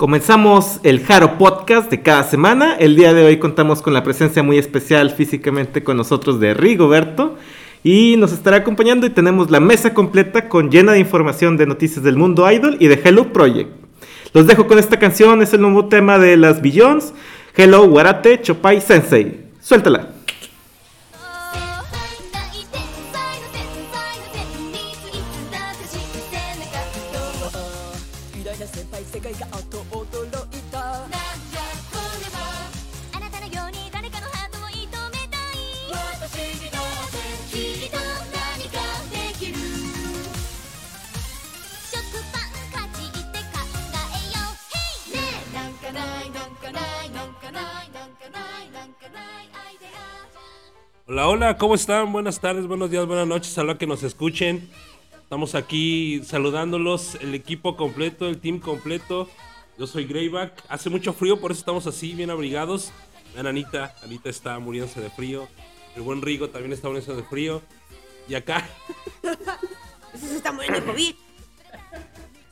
Comenzamos el Jaro Podcast de cada semana. El día de hoy contamos con la presencia muy especial físicamente con nosotros de Rigoberto y nos estará acompañando y tenemos la mesa completa con llena de información de noticias del mundo idol y de Hello Project. Los dejo con esta canción, es el nuevo tema de las Billions. Hello Warate Chopai Sensei. Suéltala. Hola, hola, ¿cómo están? Buenas tardes, buenos días, buenas noches, a que nos escuchen. Estamos aquí saludándolos, el equipo completo, el team completo. Yo soy Greyback. Hace mucho frío, por eso estamos así, bien abrigados. Vean, Anita, Anita está muriéndose de frío. El buen Rigo también está muriéndose de frío. Y acá Ese se está muriendo de COVID.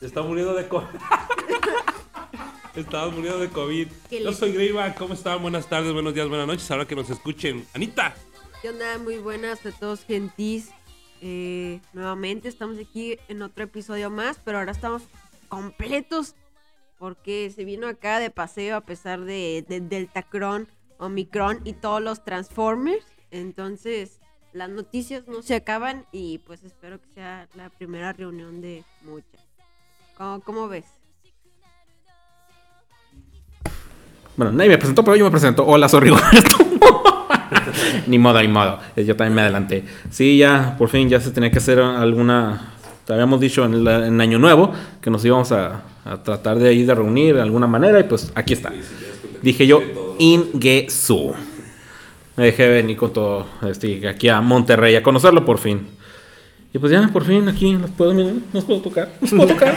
se está muriendo de COVID. Estamos muriendo de COVID. ¿Qué Yo soy Greyback, ¿cómo están? Buenas tardes, buenos días, buenas noches, a la que nos escuchen. Anita. ¿Qué onda? Muy buenas a todos, gentis. Eh, nuevamente estamos aquí en otro episodio más, pero ahora estamos completos porque se vino acá de paseo a pesar de, de Deltacron, Omicron y todos los Transformers. Entonces, las noticias no se acaban y pues espero que sea la primera reunión de muchas. ¿Cómo, cómo ves? Bueno, nadie me presentó, pero yo me presento. Hola, soy Rigoberto. ni modo, ni modo. Yo también me adelanté. Sí, ya, por fin, ya se tenía que hacer alguna. Te habíamos dicho en, la- en Año Nuevo que nos íbamos a, a tratar de ahí de reunir de alguna manera y pues aquí está. Dije yo, Ingesu. Me dejé venir con todo, este, aquí a Monterrey a conocerlo por fin. Y pues ya, por fin, aquí los puedo, los puedo tocar, los puedo tocar.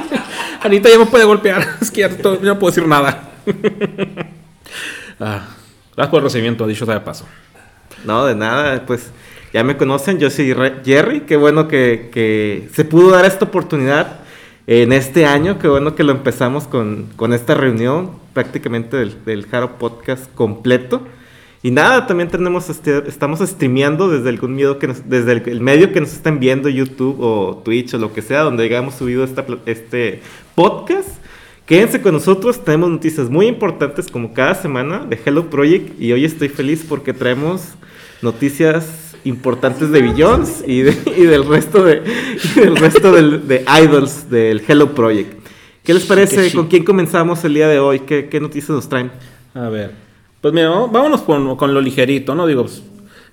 Anita ya me puede golpear, es que ya no puedo decir nada. Ah, gracias por el recibimiento, dicho sea de paso. No, de nada, pues ya me conocen, yo soy Jerry, qué bueno que, que se pudo dar esta oportunidad en este año, qué bueno que lo empezamos con, con esta reunión prácticamente del, del Jaro Podcast completo. Y nada, también tenemos este, estamos streameando desde algún medio que nos- desde el, el medio que nos estén viendo, YouTube o Twitch o lo que sea, donde hayamos subido esta este podcast. Quédense con nosotros, tenemos noticias muy importantes como cada semana de Hello Project y hoy estoy feliz porque traemos noticias importantes de Billions y, de- y del resto de y del resto del- de idols del Hello Project. ¿Qué les parece? ¿Con quién comenzamos el día de hoy? ¿Qué, qué noticias nos traen? A ver, pues mira, vámonos con, con lo ligerito, ¿no? Digo, pues,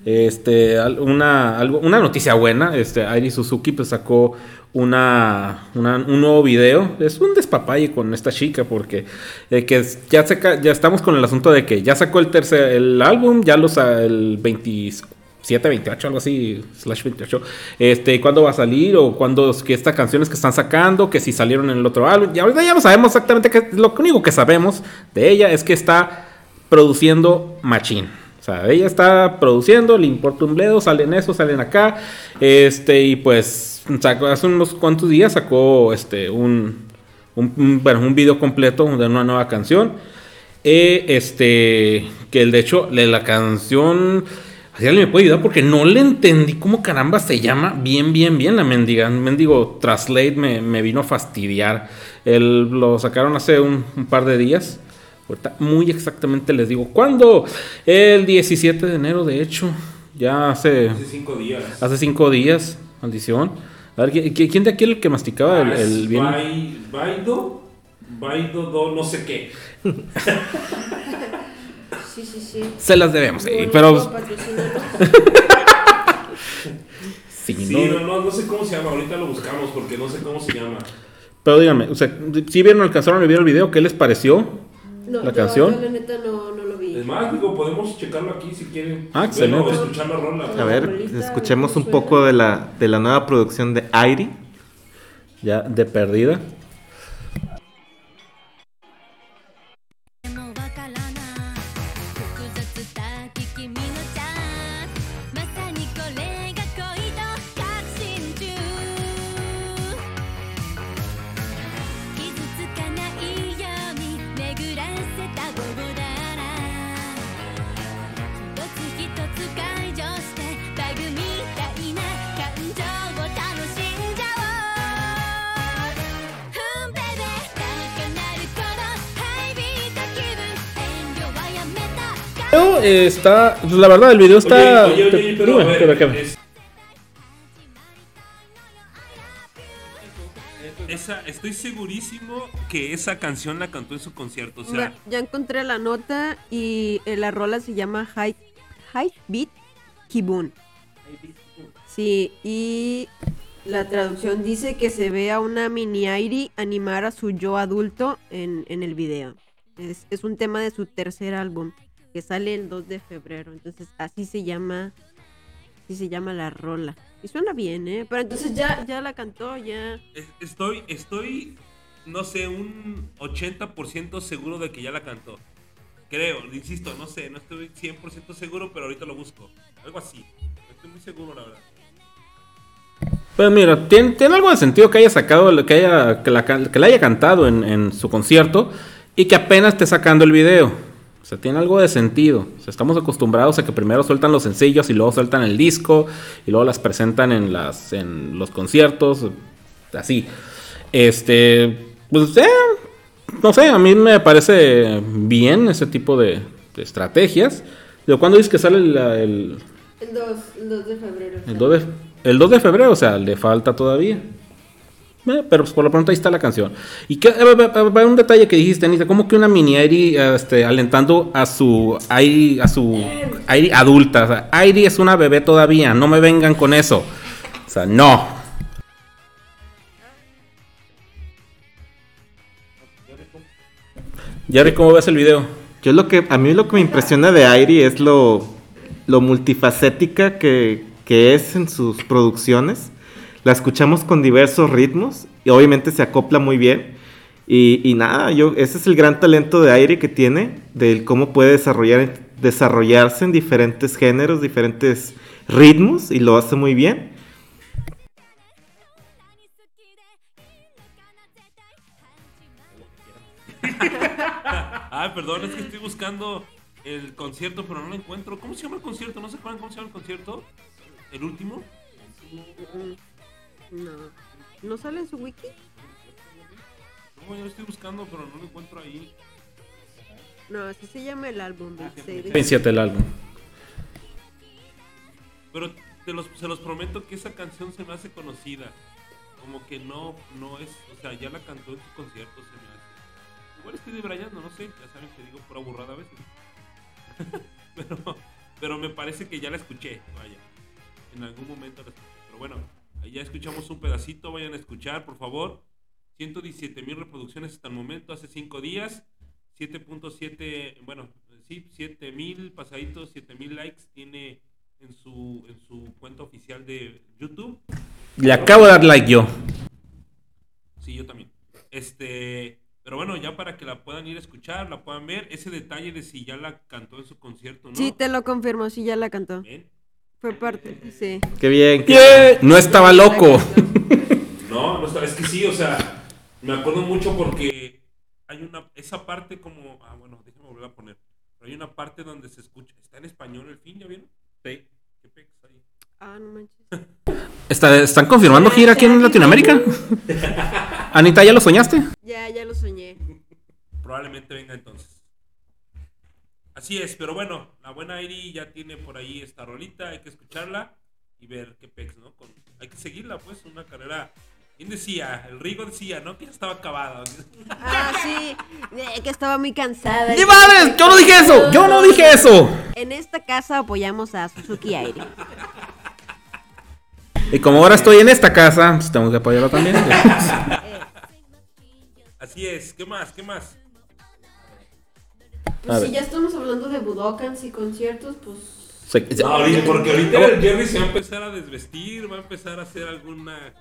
este, una, una noticia buena, este, Suzuki pues sacó una, un nuevo video, es un despapalle con esta chica porque eh, que ya, ya estamos con el asunto de que ya sacó el tercer, el álbum, ya los, el 27, 28, algo así, slash 28, este, cuándo va a salir o cuándo, que estas canciones que están sacando, que si salieron en el otro álbum, y ahorita ya no sabemos exactamente qué, lo único que sabemos de ella es que está produciendo Machine. O sea, ella está produciendo, le importa un bledo, salen eso, salen acá. Este, y pues, sacó, hace unos cuantos días sacó este, un, un, un- bueno, un video completo de una nueva canción. Eh, este, que de hecho, la canción. Así alguien me puede ayudar porque no le entendí cómo caramba se llama bien, bien, bien la mendiga. Mendigo Translate me, me vino a fastidiar. El, lo sacaron hace un, un par de días. Ahorita muy exactamente les digo. ¿Cuándo? El 17 de enero, de hecho. Ya hace, Hace cinco días. hace cinco días. Maldición. A ver, ¿qui- qui- ¿quién de aquí era el que masticaba el, el es bien? Bai- Baido, Baido do no sé qué. Sí, sí, sí. Se las debemos, pero ¿puedo patrocinarlo? sí, no, no, no sé cómo se llama, ahorita lo buscamos porque no sé cómo se llama. Pero díganme, o sea, si vieron, alcanzaron a ver el video, ¿qué les pareció? No, ¿La yo- canción? yo la neta no, no lo vi. Es más, digo, podemos checarlo aquí si quieren. Ah, excelente. Bueno, rola. A ver, rolita, escuchemos un suena. poco de la, de la nueva producción de Airi. Ya de perdida. Eh, está. pues, la verdad, el video está. Oye, oye, oye, pero, Dime, pero, es- Esa, estoy segurísimo que esa canción la cantó en su concierto. O sea, Ya, ya encontré la nota y eh, la rola se llama High, High Beat Kibun. Sí, y la traducción dice que se ve a una mini Airi animar a su yo adulto en, en el video. Es, es un tema de su tercer álbum que sale el 2 de febrero. Entonces así se llama, así se llama la rola. Y suena bien, ¿eh? Pero entonces ya, ya la cantó, ya. es- estoy, estoy, no sé, un 80% seguro de que ya la cantó. Creo, insisto, no sé, no estoy 100% seguro, pero ahorita lo busco. Algo así. Estoy muy seguro, la verdad. Pues mira, tiene, tiene algo de sentido que haya sacado, lo- que haya, que la, que la haya cantado en, en su concierto y que apenas esté sacando el video. O sea, tiene algo de sentido. O sea, estamos acostumbrados a que primero sueltan los sencillos y luego sueltan el disco y luego las presentan en las en los conciertos, así. Este, pues eh, no sé, a mí me parece bien ese tipo de, de estrategias. Pero ¿Cuándo dices que sale el- el, El 2, el 2 de febrero. el 2 de, el 2 de febrero, o sea, le falta todavía. Eh, pero pues, por lo pronto ahí está la canción. Y que, eh, un detalle que dijiste, Anita, como que una mini Airi este, alentando a su Airi, a su Airi adulta. O Airi es una bebé todavía, no me vengan con eso. O sea, no. Jerry, ¿cómo ves el video? Yo lo que, a mí lo que me impresiona de Airi es lo, lo multifacética que, que es en sus producciones. La escuchamos con diversos ritmos y obviamente se acopla muy bien. Y, y nada, yo, ese es el gran talento de Airi que tiene, del cómo puede desarrollar, desarrollarse en diferentes géneros, diferentes ritmos y lo hace muy bien. Ah, perdón, es que estoy buscando el concierto, pero no lo encuentro. ¿Cómo se llama el concierto? ¿No se acuerdan cómo se llama el concierto? ¿El último? No. ¿No sale en su wiki? No, yo lo estoy buscando, pero no lo encuentro ahí. No, así se llama el álbum. Ah. 27 el álbum. Pero te los, se los prometo que esa canción se me hace conocida. Como que no, no es, o sea, ya la cantó en su concierto, se me hace. Igual estoy debrayando, no sé, ya saben que digo pura burrada a veces. pero, pero me parece que ya la escuché, vaya. En algún momento la escuché. Pero bueno, ya escuchamos un pedacito, vayan a escuchar, por favor. 117 mil reproducciones hasta el momento, hace 5 días. 7.7, bueno, sí, 7 mil pasaditos, 7 mil likes tiene en su, en su cuenta oficial de YouTube. Le acabo de dar like yo. Sí, yo también. Este, pero bueno, ya para que la puedan ir a escuchar, la puedan ver, ese detalle de si ya la cantó en su concierto, ¿no? Sí, te lo confirmo, sí, ya la cantó. ¿Ven? Fue parte, sí. Qué bien. qué- Yeah, No estaba loco. No, no está, es que sí, o sea, me acuerdo mucho porque hay una, esa parte como, ah, bueno, déjame volver a poner, pero hay una parte donde se escucha, está en español el fin, ¿ya vieron? Sí. ¿Qué pex ahí? Ah, no manches. Está- ¿Están confirmando gira aquí en Latinoamérica? Anita, ¿ya lo soñaste? Ya, ya lo soñé. Probablemente venga entonces. Así es, pero bueno, la buena Airi ya tiene por ahí esta rolita, hay que escucharla y ver qué pex, ¿no? Con- hay que seguirla, pues, una carrera. ¿Quién decía? El Rigo decía, ¿no? Que ya estaba acabada. Ah, sí, eh, que estaba muy cansada. ¡Ni madres! ¡Yo no dije eso! ¡Yo no dije eso! En esta casa apoyamos a Suzuki Airi. Y como ahora estoy en esta casa, pues tengo que apoyarlo también. Así es, ¿qué más? ¿Qué más? A Pues ver. si ya estamos hablando de Budokans y conciertos, pues... Se- No, ahorita- porque ahorita el Jerry se va a empezar a desvestir, va a empezar a hacer alguna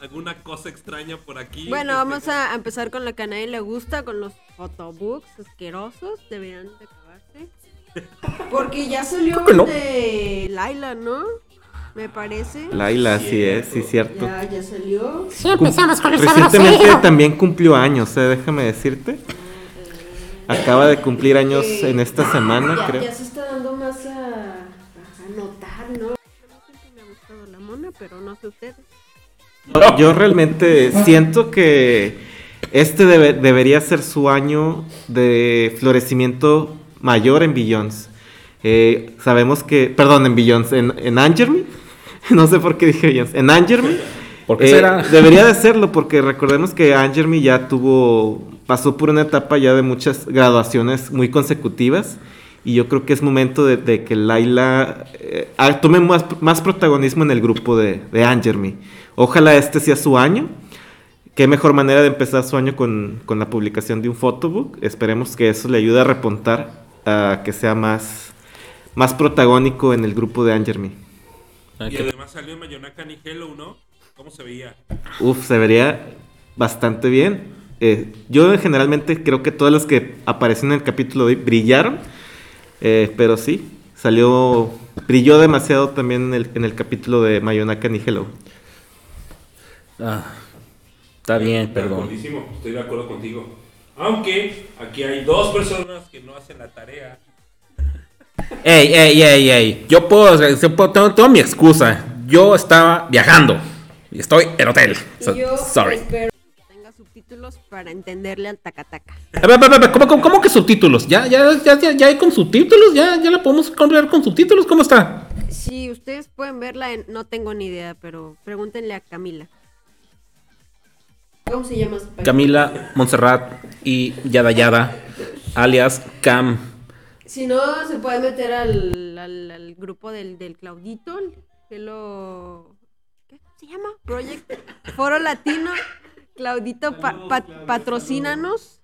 alguna cosa extraña por aquí. Bueno, vamos a empezar con lo que a nadie le gusta, con los photobooks asquerosos. Deberían de acabarse. Porque ya salió no. el de Laila, ¿no? Me parece. Laila, sí es, sí, cierto. Ya, ya salió. Sí, empezamos con el Recientemente también cumplió años, eh, déjame decirte. Acaba de cumplir años Eh, en esta semana, ya, creo. ya se está dando más a, a notar, ¿no? Siempre me ha gustado la mona, pero no sé ustedes. Yo realmente siento que este debe- debería ser su año de florecimiento mayor en Billions. Eh, sabemos que, perdón, en Beyoncé, en, en Angermy, no sé por qué dije Beyoncé, en Angermy. ¿Por qué eh, será? Debería de serlo porque recordemos que Angermy ya tuvo, pasó por una etapa ya de muchas graduaciones muy consecutivas y yo creo que es momento de, de que Laila eh, ah, tome más, más protagonismo en el grupo de, de Angermy. Ojalá este sea su año. Qué mejor manera de empezar su año con, con la publicación de un photobook. Esperemos que eso le ayude a repuntar a que sea más, más protagónico en el grupo de Angermy. Ah, Y además salió Mayonaka ni Hello, ¿no? ¿Cómo se veía? Uf, se vería bastante bien. Eh, yo generalmente creo que todas las que aparecieron en el capítulo de hoy brillaron, eh, pero sí, salió, brilló demasiado también en el, en el capítulo de Mayonaka ni Hello. Ah, está bien, perdón. estoy de acuerdo contigo. Aunque aquí hay dos personas que no hacen la tarea. Ey, ey, ey, ey. Yo puedo, yo puedo- tengo, tengo mi excusa. Yo estaba viajando. Y estoy en hotel. So- yo sorry. Subtítulos para entenderle al tacataca. A ver, a ver, a ver, ¿Cómo, cómo, cómo que subtítulos? ¿Ya, ya, ya, ya, ya hay con subtítulos? ¿Ya, ¿Ya la podemos comprar con subtítulos? ¿Cómo está? Si ustedes pueden verla, en- no tengo ni idea, pero pregúntenle a Camila. ¿Cómo se llama? su? Camila Montserrat y Yada Yada, alias Cam. Si no, se puede meter al, al, al grupo del, del Claudito, que lo... ¿Qué se llama? Project Foro Latino. Claudito, pa- pa- patrocínanos.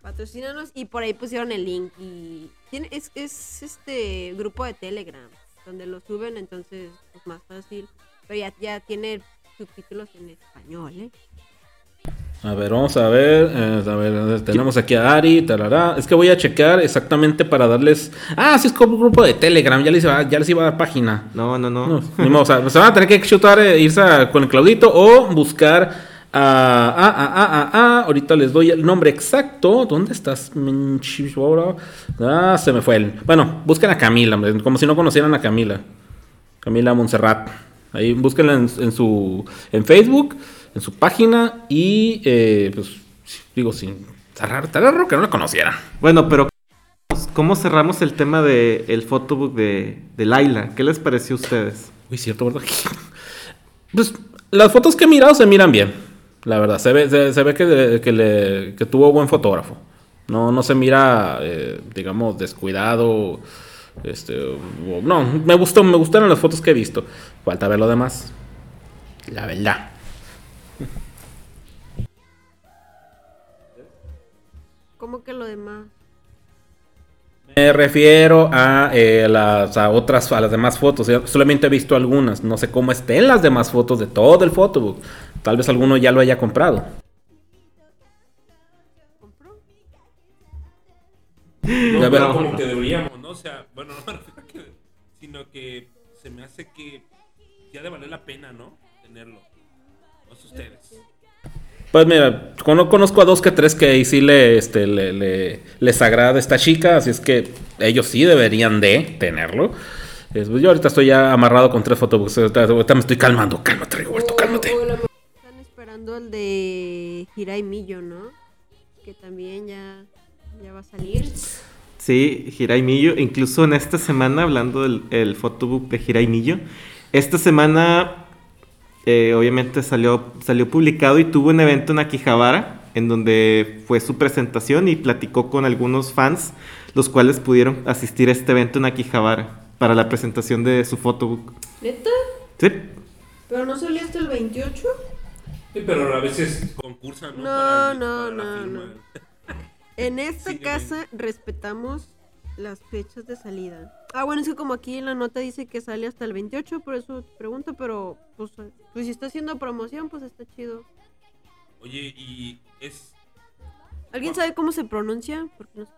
Patrocínanos y por ahí pusieron el link. Y tiene, es, es este grupo de Telegram, donde lo suben, entonces es más fácil. Pero ya, ya tiene subtítulos en español, ¿eh? A ver, vamos a ver. eh, a ver, tenemos aquí a Ari, tarará. Es que voy a checar exactamente para darles. Ah, sí, es como un grupo de Telegram. Ya les iba, ya les iba a dar página. No, no, no. No, ni modo, o sea, se van a tener que chutar, eh, irse a- con el Claudito o buscar. Ah, ah, ah, ah, ah. Ahorita les doy el nombre exacto. ¿Dónde estás? Ah, se me fue el. Bueno, busquen a Camila, como si no conocieran a Camila. Camila Montserrat. Ahí búsquenla en, en su. en Facebook, en su página. Y eh, pues digo, sin. Raro, está raro que no la conocieran. Bueno, pero ¿cómo cerramos el tema del el photobook de, de Laila? ¿Qué les pareció a ustedes? Uy, cierto, ¿verdad? Pues las fotos que he mirado se miran bien. La verdad, se ve, se, se ve que, que le- que tuvo buen fotógrafo. No, no se mira, eh, digamos, descuidado. Este, o- no, me gustó, me gustaron las fotos que he visto. Falta ver lo demás. La verdad. ¿Cómo que lo demás? Me refiero a eh, las a otras, a las demás fotos. Yo solamente he visto algunas. No sé cómo estén las demás fotos de todo el photobook. Tal vez alguno ya lo haya comprado. ¿Compró? No, pero como que deberíamos, ¿no? O sea, bueno, no que. Sino que se me hace que ya de valer la pena, ¿no? Tenerlo. No sé ustedes. Pues mira, cono- conozco a dos que tres que ahí sí le, este, le, le- les agrada esta chica, así es que ellos sí deberían de tenerlo. Es, pues, yo ahorita estoy ya amarrado con tres fotobooks, ahorita, ahorita me estoy calmando. Cálmate, Rigoberto, cálmate. De Hirai Millo, ¿no? Que también ya, ya va a salir. Sí, Hirai Millo. Incluso en esta semana, hablando del el photobook de Hirai Millo, esta semana eh, obviamente salió, salió publicado y tuvo un evento en Akihabara, en donde fue su presentación y platicó con algunos fans, los cuales pudieron asistir a este evento en Akihabara para la presentación de su photobook. ¿Neta? Sí, ¿Pero no salió hasta el 28? Sí, pero a veces concursan, ¿no? No, Para el- no, para la no, firma. no. En esta Sí, casa respetamos las fechas de salida. Ah, bueno, es que como aquí en la nota dice que sale hasta el 28, por eso te pregunto, pero pues, pues si está haciendo promoción, pues está chido. Oye, y es. ¿Alguien sabe cómo se pronuncia? Porque no sé.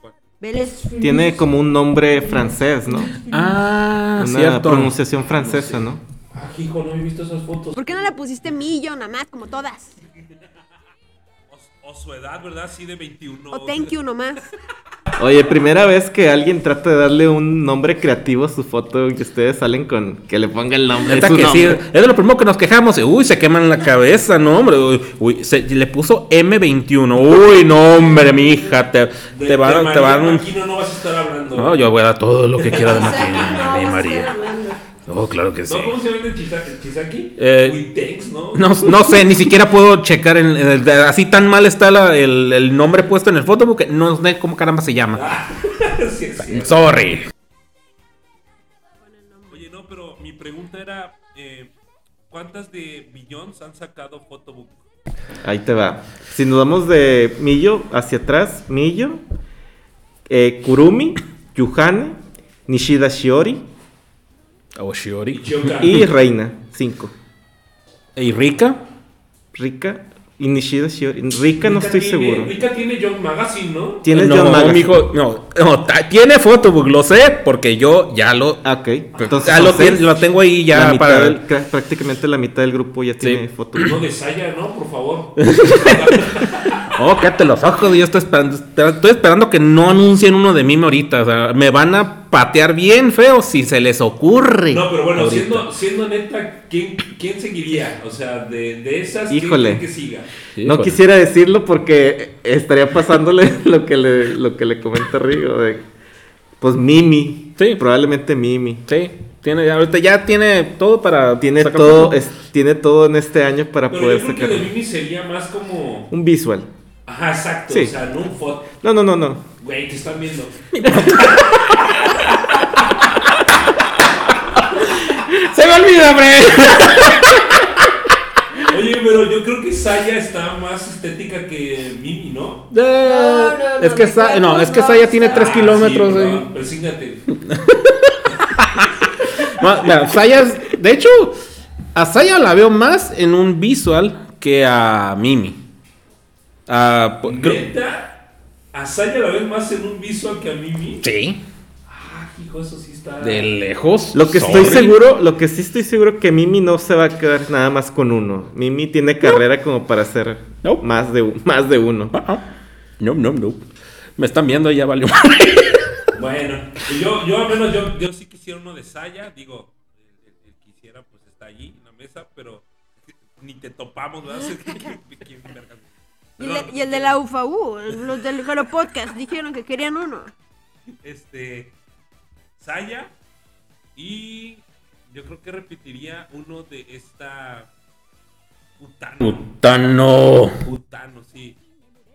¿cuál? Vélez. tiene como un nombre francés, ¿no? Ah, Una cierto. pronunciación francesa, ¿no? Hijo, no he visto esas fotos. ¿Por qué no le pusiste millo nada más, como todas? O, o su edad, ¿verdad? Sí, de 21. O thank you nomás. Oye, primera vez que alguien trata de darle un nombre creativo a su foto y ustedes salen con que le ponga el nombre. Neta su que sí, nombre. es de lo primero que nos quejamos. Uy, se queman la cabeza, no, hombre. Uy, uy, se- le puso M21. Uy, no, hombre, mi hija. Te, te van, te van no vas a estar hablando. No, yo voy a dar todo lo que quiera de María. Oh, claro que sí. ¿No? ¿Cómo se llama el chisa- el chisaki? Eh, ¿no? No, no sé, ni siquiera puedo checar. En, así tan mal está la- el, el nombre puesto en el photobook que no sé cómo caramba se llama. Sí, es cierto. Sorry. Oye, no, pero mi pregunta era: eh, ¿cuántas de Billions han sacado Photobook? Ahí te va. Si nos vamos de Millo hacia atrás, Millo, eh, Kurumi, Yuhane, Nishida Shiori Shiori. Chioka. y Reina. Cinco. ¿Y Rika? Rika y Nishida Shiori. Rika no Rika estoy tiene- seguro. Rika tiene Young Magazine, ¿no? Tienes no, John Magazine. mijo, no, no, ta- tiene photobook, lo sé, porque yo ya lo, Ah, ok. ya lo, ten- lo tengo ahí La ya mitad para... del- prácticamente la mitad del grupo ya tiene foto. No de Saya, ¿no? Por favor. Oh, cállate los ojos, yo estoy esperando, estoy esperando que no anuncien uno de mí ahorita, o sea, me van a patear bien feo si se les ocurre. No, pero bueno, siendo, siendo neta, ¿quién, quién seguiría? O sea, de, de esas, ¿quién Híjole. creen que siga? No quisiera decirlo porque estaría pasándole lo que le, lo que le comenta Rigo. de- pues Mimi. Sí. Probablemente Mimi. Sí, tiene, ahorita ya tiene todo para... Tiene todo, es- tiene todo en este año para Pero poder yo creo que sacar de Mimi sería más como... un visual. Ajá, exacto. Sí. O sea, no un foto. No, no, no, no. Güey, te están viendo. ¡Se me olvida, hombre! Oye, pero yo creo que Saya está más estética que Mimi, ¿no? No, no, es no, que me Sa- no, es que Saya tiene Sa- 3 Ah, kilómetros. Sí, eh. persígnate. No, mira, Saya es- de hecho, a Saya la veo más en un visual que a Mimi. Ah, po- creo- ¿Neta? ¿A Saya la ves más en un visual que a Mimi? sí, Ah, hijo, eso sí está... de lejos. Lo que estoy seguro, lo que sí estoy seguro que Mimi no se va a quedar nada más con uno. Mimi tiene carrera como para hacer No. más de más de uno. No, no, no. Me están viendo y ya valió. Bueno, yo, yo al menos yo, yo sí quisiera uno de Saya, digo, el, el- el quisiera pues está allí en la mesa, pero ni te topamos, ¿verdad? Y el, de, Perdón, y el de la UFAU, los del Jalo Podcast, dijeron que querían uno. Este, Saya y yo creo que repetiría uno de esta Utano. Putano. Utano, sí.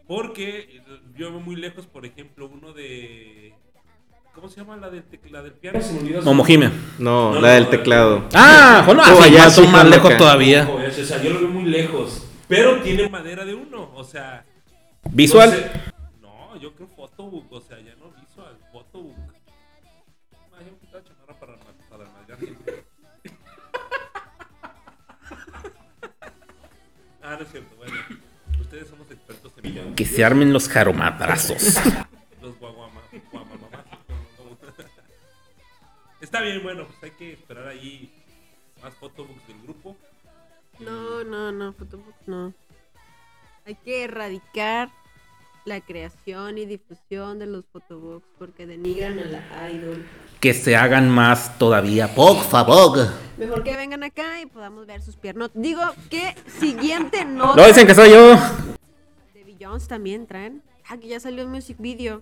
Porque yo veo muy lejos, por ejemplo, uno de... ¿Cómo se llama la del, la del piano? Se me olvidó su- Momojime. No, No, la del teclado. Ah, bueno, Oh, allá más, sí, más Juan lejos todavía. O sea, yo lo veo muy lejos. Pero tiene madera de uno. O sea. Visual. no yo creo photobook. O sea, ya no visual. Photobook. Me quitaba chamarra para, para gente. ah, no es cierto. Bueno, ustedes somos expertos en villanos. Que se armen los jaromadrazos. Los guaguama. Está bien, bueno, pues hay que esperar ahí más photobooks del grupo. No, no, no, Photobook no. Hay que erradicar la creación y difusión de los photobooks porque denigran a la idol. que se hagan más todavía. Por favor. Mejor que vengan acá y podamos ver sus piernas. Digo que siguiente nota No dicen que soy yo. de Beyoncé también traen. Ah, que ya salió el music video.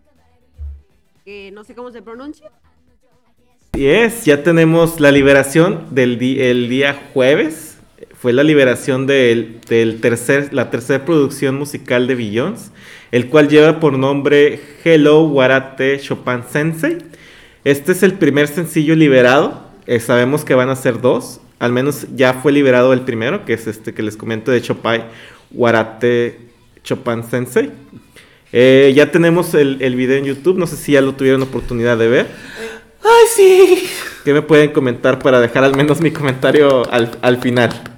Que no sé cómo se pronuncia. Y es, ya tenemos la liberación del el día jueves. Fue la liberación del, del tercer, la tercera producción musical de Beyoncé, el cual lleva por nombre Hello Warate Chopin Sensei. Este es el primer sencillo liberado. Eh, sabemos que van a ser dos. Al menos ya fue liberado el primero, que es este que les comento de Chopin Warate Chopin Sensei. Eh, ya tenemos el, el video en YouTube. No sé si ya lo tuvieron oportunidad de ver. Ay, sí. ¿Qué me pueden comentar para dejar al menos mi comentario al, al final?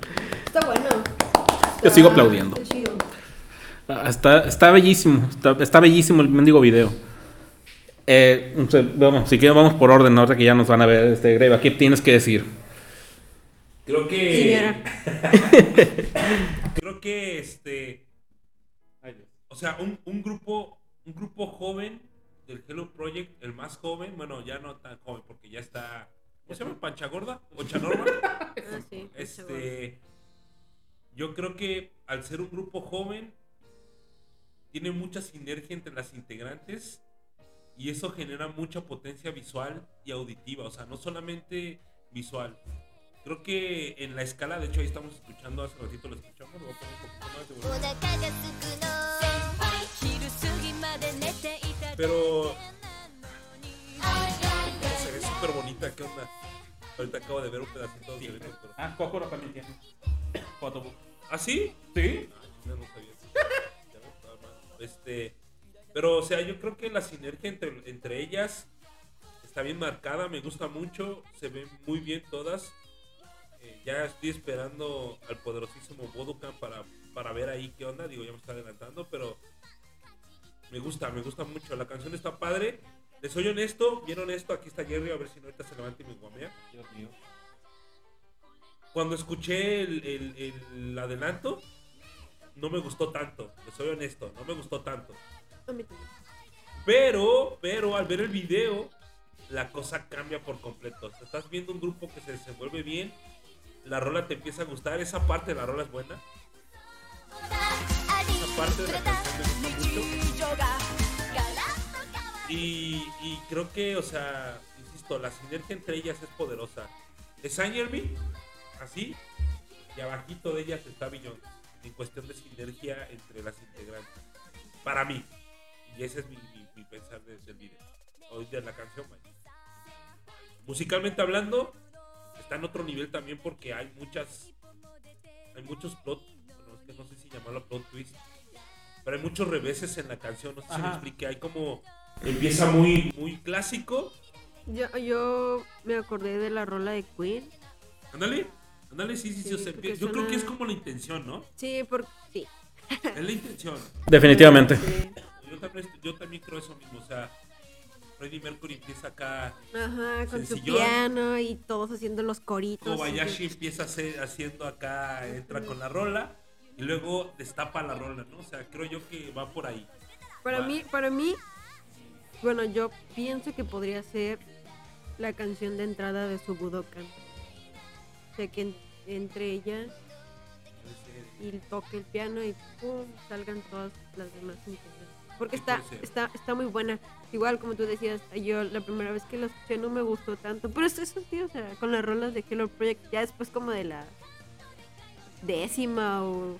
Yo sigo aplaudiendo. Está. Ah, Está, está bellísimo. Está, está bellísimo el mendigo video. Eh, no sé, vamos, si quieren vamos por orden, ahora que ya nos van a ver este Greva. ¿Qué tienes que decir? Creo que. Creo que este. ay, Dios. O sea, un, un grupo. Un grupo joven del Hello Project, el más joven, bueno, ya no tan joven porque ya está, ¿cómo se llama? ¿Pancha Gorda? ¿O Chanorma? Ah, sí, Este, yo creo que al ser un grupo joven, tiene mucha sinergia entre las integrantes y eso genera mucha potencia visual y auditiva, o sea, no solamente visual. Creo que en la escala, de hecho ahí estamos escuchando, hace ratito lo escuchamos, lo voy a poner un poquito más de. Pero... Se ve súper bonita, ¿qué onda? Ahorita acabo de ver un pedacito sí, de... Ah, Kokoro también tiene. ¿Ah, sí? Sí. No sabía. Este, pero, o sea, yo creo que la sinergia entre, entre ellas está bien marcada, me gusta mucho, se ven muy bien todas. Eh, ya estoy esperando al poderosísimo Bodokan para, para ver ahí qué onda. Digo, ya me está adelantando, pero me gusta, me gusta mucho. La canción está padre. Les soy honesto, bien honesto. Aquí está Jerry, a ver si no ahorita se levanta y me guamea. Dios mío. Cuando escuché el, el, adelanto, no me gustó tanto. Les soy honesto, no me gustó tanto. Pero, pero al ver el video, la cosa cambia por completo. Estás viendo un grupo que se desenvuelve bien, la rola te empieza a gustar, esa parte de la rola es buena. Esa parte de la canción me gusta. Y, y creo que, o sea, insisto, la sinergia entre ellas es poderosa. ¿Es Angel así, y abajito de ellas está Billon, en cuestión de sinergia entre las integrantes. Para mí. Y ese es mi, mi- mi pensar desde el video. O de la canción, vaya. Musicalmente hablando, está en otro nivel también porque hay muchas. Hay muchos plot. Bueno, es que no sé si llamarlo plot twist. Pero hay muchos reveses en la canción. No sé si me Ajá. expliqué. Hay como. Empieza muy, muy clásico. Yo, yo me acordé de la rola de Queen. Ándale. Ándale, sí, sí, sí. Sí, o sea, porque yo creo que es como la intención, ¿no? Sí, por, sí. Es la intención. Definitivamente. Sí. Yo también, yo también creo eso mismo. O sea, Freddie Mercury empieza acá. Ajá, con su piano y todos haciendo los coritos. Kobayashi empieza a hacer, haciendo acá, entra con la rola. Y luego destapa la rola, ¿no? O sea, creo yo que va por ahí. Para Va. mí, para mí, bueno, yo pienso que podría ser la canción de entrada de su Budokan. Sea, que en- entre ellas y toque el piano y pum, salgan todas las demás integrantes. Porque Sí, está, está, está muy buena. Igual como tú decías, yo la primera vez que la escuché no me gustó tanto. Pero es eso, sí, o sea, con las rolas de Hello Project, ya después como de la décima o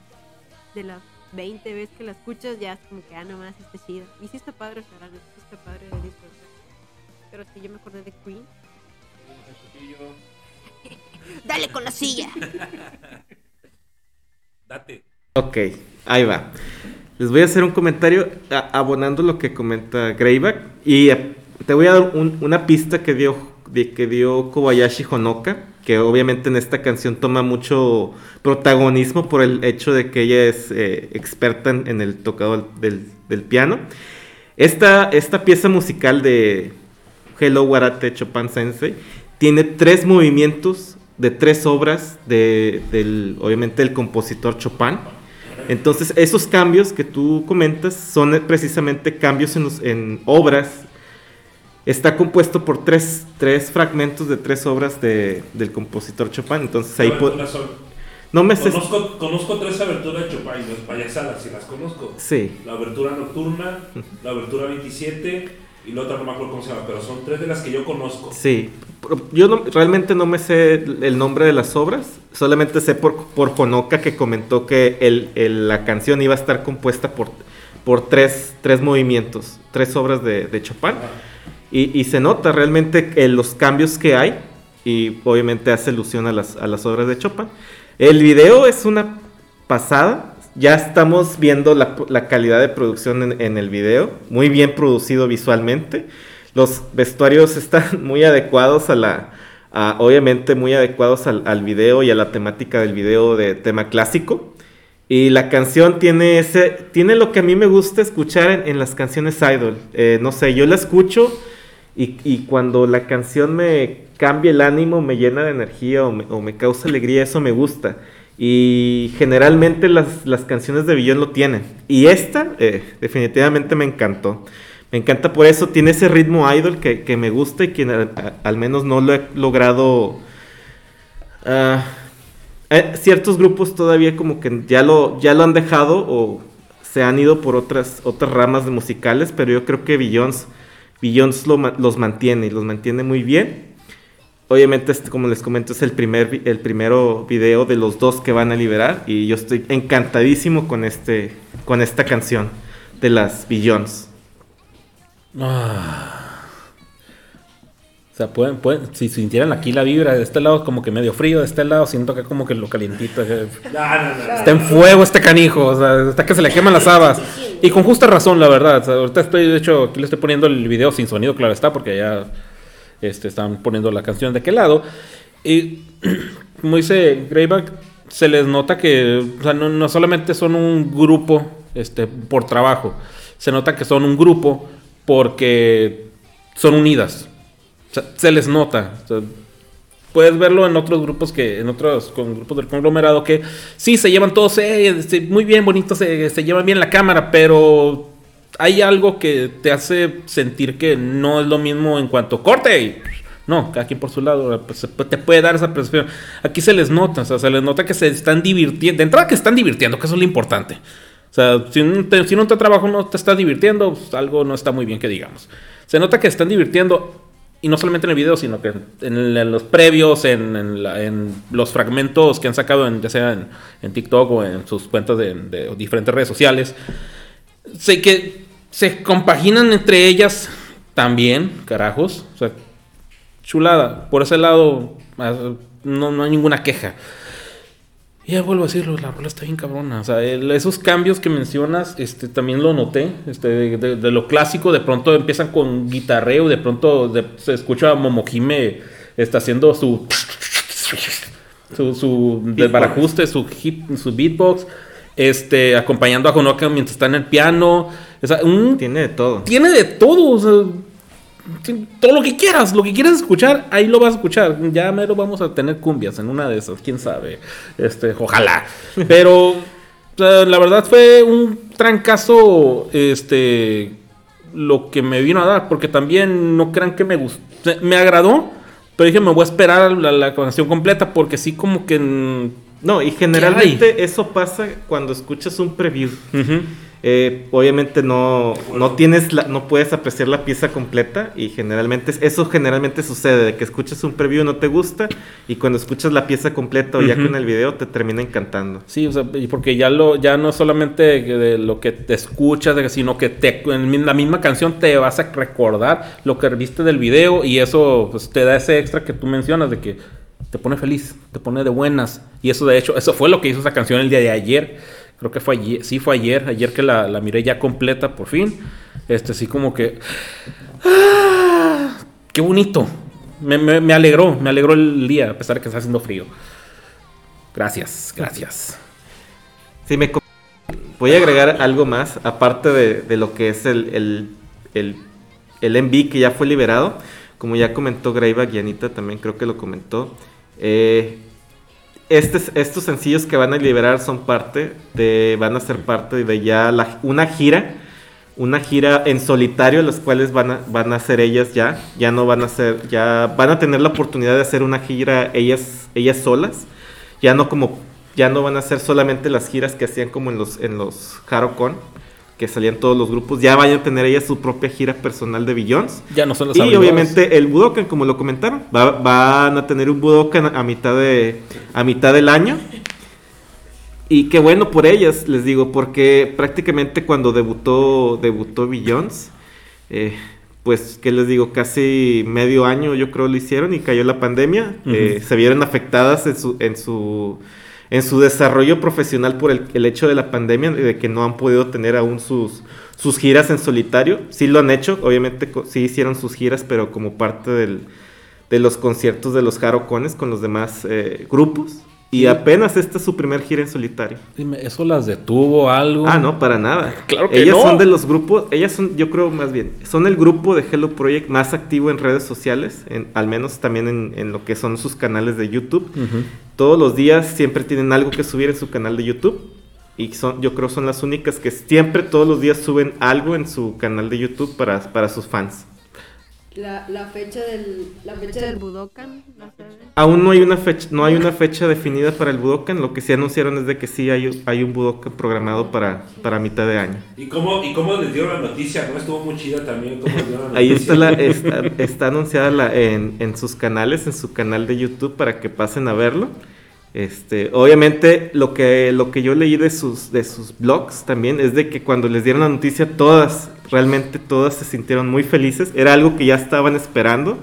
de las 20 veces que la escuchas, ya es como que, ah, nomás está chido. Y sí está padre, o sea, la neta sí está padre de disfrutar. Pero sí, yo me acordé de Queen. Dale con la silla. Date. Ok, ahí va. Les voy a hacer un comentario a- abonando lo que comenta Greyback. Y te voy a dar un- una pista que dio, de- que dio Kobayashi Honoka. Que obviamente en esta canción toma mucho protagonismo por el hecho de que ella es eh, experta en, en el tocado del, del piano. Esta, esta pieza musical de Hello Warate Chopin Sensei tiene tres movimientos de tres obras de, del, obviamente, del compositor Chopin. Entonces, esos cambios que tú comentas son precisamente cambios en, los- en obras. Está compuesto por tres, tres fragmentos de tres obras de- del compositor Chopin. Entonces, ahí no me. Conozco, conozco tres aberturas de Chopin, las payasadas, si las conozco. Sí, La abertura nocturna, la abertura 27 y la otra no me acuerdo cómo se llama, pero son tres de las que yo conozco. sí. Yo no- realmente no me sé el nombre de las obras. Solamente sé por, por Honoka que comentó que el- el- la canción iba a estar compuesta por, por tres, tres movimientos, tres obras de, de Chopin. Y, y se nota realmente que los cambios que hay. Y obviamente hace alusión a las, a las obras de Chopin. El video es una pasada. Ya estamos viendo la, calidad de producción en, el video. Muy bien producido visualmente. Los vestuarios están muy adecuados a la... obviamente muy adecuados al, video y a la temática del video de tema clásico. Y la canción tiene tiene lo que a mí me gusta escuchar en, las canciones idol. Eh, no sé, yo la escucho y, cuando la canción me cambia el ánimo, me llena de energía o me causa alegría, eso me gusta. Y generalmente las, las canciones de Billón lo tienen. Y esta eh, definitivamente me encantó. Me encanta por eso, tiene ese ritmo idol que, que me gusta y que al, menos no lo he logrado... ah, eh, ciertos grupos todavía como que ya lo, ya lo han dejado o se han ido por otras, otras ramas de musicales, pero yo creo que Beyoncé, Beyoncé lo los mantiene y los mantiene muy bien. Obviamente, este, como les comento, es el, primer, el primero video de los dos que van a liberar y yo estoy encantadísimo con, este, con esta canción de las Beyoncé. Ah. O sea, pueden, pueden, si sintieran aquí la vibra, de este lado como que medio frío, de este lado siento que como que lo calientito. eh, Está en fuego este canijo, o sea, está que se le queman las habas. Y con justa razón, la verdad. o sea, ahorita estoy, de hecho, aquí le estoy poniendo el video sin sonido, claro está, porque ya este, están poniendo la canción de aquel lado. Y como dice Greyback, se les nota que no, no solamente son un grupo este, por trabajo, se nota que son un grupo porque son unidas. Se les nota. Puedes verlo en otros grupos que en otros con grupos del conglomerado que sí se llevan todos eh, muy bien bonitos se, se llevan bien la cámara pero hay algo que te hace sentir que no es lo mismo en cuanto corte y no cada quien por su lado pues, te puede dar esa percepción aquí se les nota o sea se les nota que se están divirtiendo de entrada que están divirtiendo que eso es lo importante o sea, si un, te- si en un trabajo no te estás divirtiendo, pues, algo no está muy bien que digamos. Se nota que están divirtiendo, y no solamente en el video, sino que en, los previos, en, los fragmentos que han sacado, en, ya sea en, TikTok o en sus cuentas de diferentes redes sociales. Sé que se compaginan entre ellas también, carajos. O sea, chulada. Por ese lado, no, no hay ninguna queja. Y ya vuelvo a decirlo, la rola está bien cabrona. O sea, el- esos cambios que mencionas, este, también lo noté. Este, de, de- de lo clásico, de pronto empiezan con guitarreo, de pronto de- se escucha a Momojime está haciendo su su, su desbarajuste, su hip, su beatbox, este, acompañando a Honoka mientras está en el piano. O sea, un Tiene de todo. tiene de todo, o sea, ti- todo lo que quieras, lo que quieras escuchar, ahí lo vas a escuchar. Ya mero vamos a tener cumbias en una de esas, quién sabe. Este, ojalá. Pero la verdad fue un trancazo este lo que me vino a dar, porque también no crean que me gustó, me agradó, pero dije, me voy a esperar la, la canción completa porque sí como que No, y generalmente eso pasa cuando escuchas un preview. Eh, obviamente no, no tienes la, no puedes apreciar la pieza completa y generalmente eso generalmente sucede de que escuchas un preview y no te gusta y cuando escuchas la pieza completa o ya con el video te termina encantando. Sí, o sea, porque ya lo, ya no solamente de lo que te escuchas, sino que te, en la misma canción te vas a recordar lo que viste del video y eso pues, te da ese extra que tú mencionas de que te pone feliz, te pone de buenas. Y eso de hecho, eso fue lo que hizo esa canción el día de ayer. Creo que fue ayer, sí fue ayer, ayer que la, la miré ya completa por fin. Este sí como que... ¡Ah! ¡Qué bonito! Me, me- alegró, me alegró el día, a pesar de que está haciendo frío. Gracias, gracias. Sí, me voy a agregar algo más, aparte de, de lo que es el, el, el, el que ya fue liberado. Como ya comentó Greyback y también creo que lo comentó. eh, estos sencillos que van a liberar son parte de, van a ser parte de ya una gira, una gira en solitario, las cuales van a, van a hacer ellas ya, ya no van a ser, ya van a tener la oportunidad de hacer una gira ellas, ellas solas, ya no como, ya no van a hacer solamente las giras que hacían como en los, en los HaroCon, que salían todos los grupos, ya vayan a tener ellas su propia gira personal de Billions. Ya no son los Y obviamente el Budokan, como lo comentaron, va- van a tener un Budokan a mitad, de, a mitad del año. Y qué bueno por ellas, les digo, porque prácticamente cuando debutó, debutó Billions, eh, pues, ¿qué les digo? Casi medio año yo creo lo hicieron y cayó la pandemia. eh, se vieron afectadas en su, en su, en su desarrollo profesional por el, el hecho de la pandemia, de que no han podido tener aún sus, sus giras en solitario. Sí lo han hecho, obviamente sí hicieron sus giras, pero como parte del, de los conciertos de los Harocones con los demás eh, grupos. Y Sí. apenas esta es su primer gira en solitario. Dime, ¿eso las detuvo algo? Ah, no, para nada. Claro que ellas no. son de los grupos, ellas son, yo creo más bien, son el grupo de Hello Project más activo en redes sociales, en, al menos también en, en lo que son sus canales de YouTube. Todos los días siempre tienen algo que subir en su canal de YouTube. Y son, yo creo son las únicas que siempre todos los días suben algo en su canal de YouTube para, para sus fans. La, la fecha del la fecha del Budokan, ¿la sabes? Aún no hay una fecha, no hay una fecha definida para el Budokan. Lo que sí anunciaron es de que sí hay, hay un Budokan programado para, para mitad de año. ¿Y cómo, ¿Y cómo les dieron la noticia? ¿No estuvo muy chida también? ¿Cómo les dieron la Ahí noticia? está, la, está, está anunciada la- en, en sus canales, en su canal de YouTube para que pasen a verlo. Este, obviamente lo que, lo que yo leí de sus, de sus blogs también es de que cuando les dieron la noticia todas, realmente todas se sintieron muy felices. Era algo que ya estaban esperando.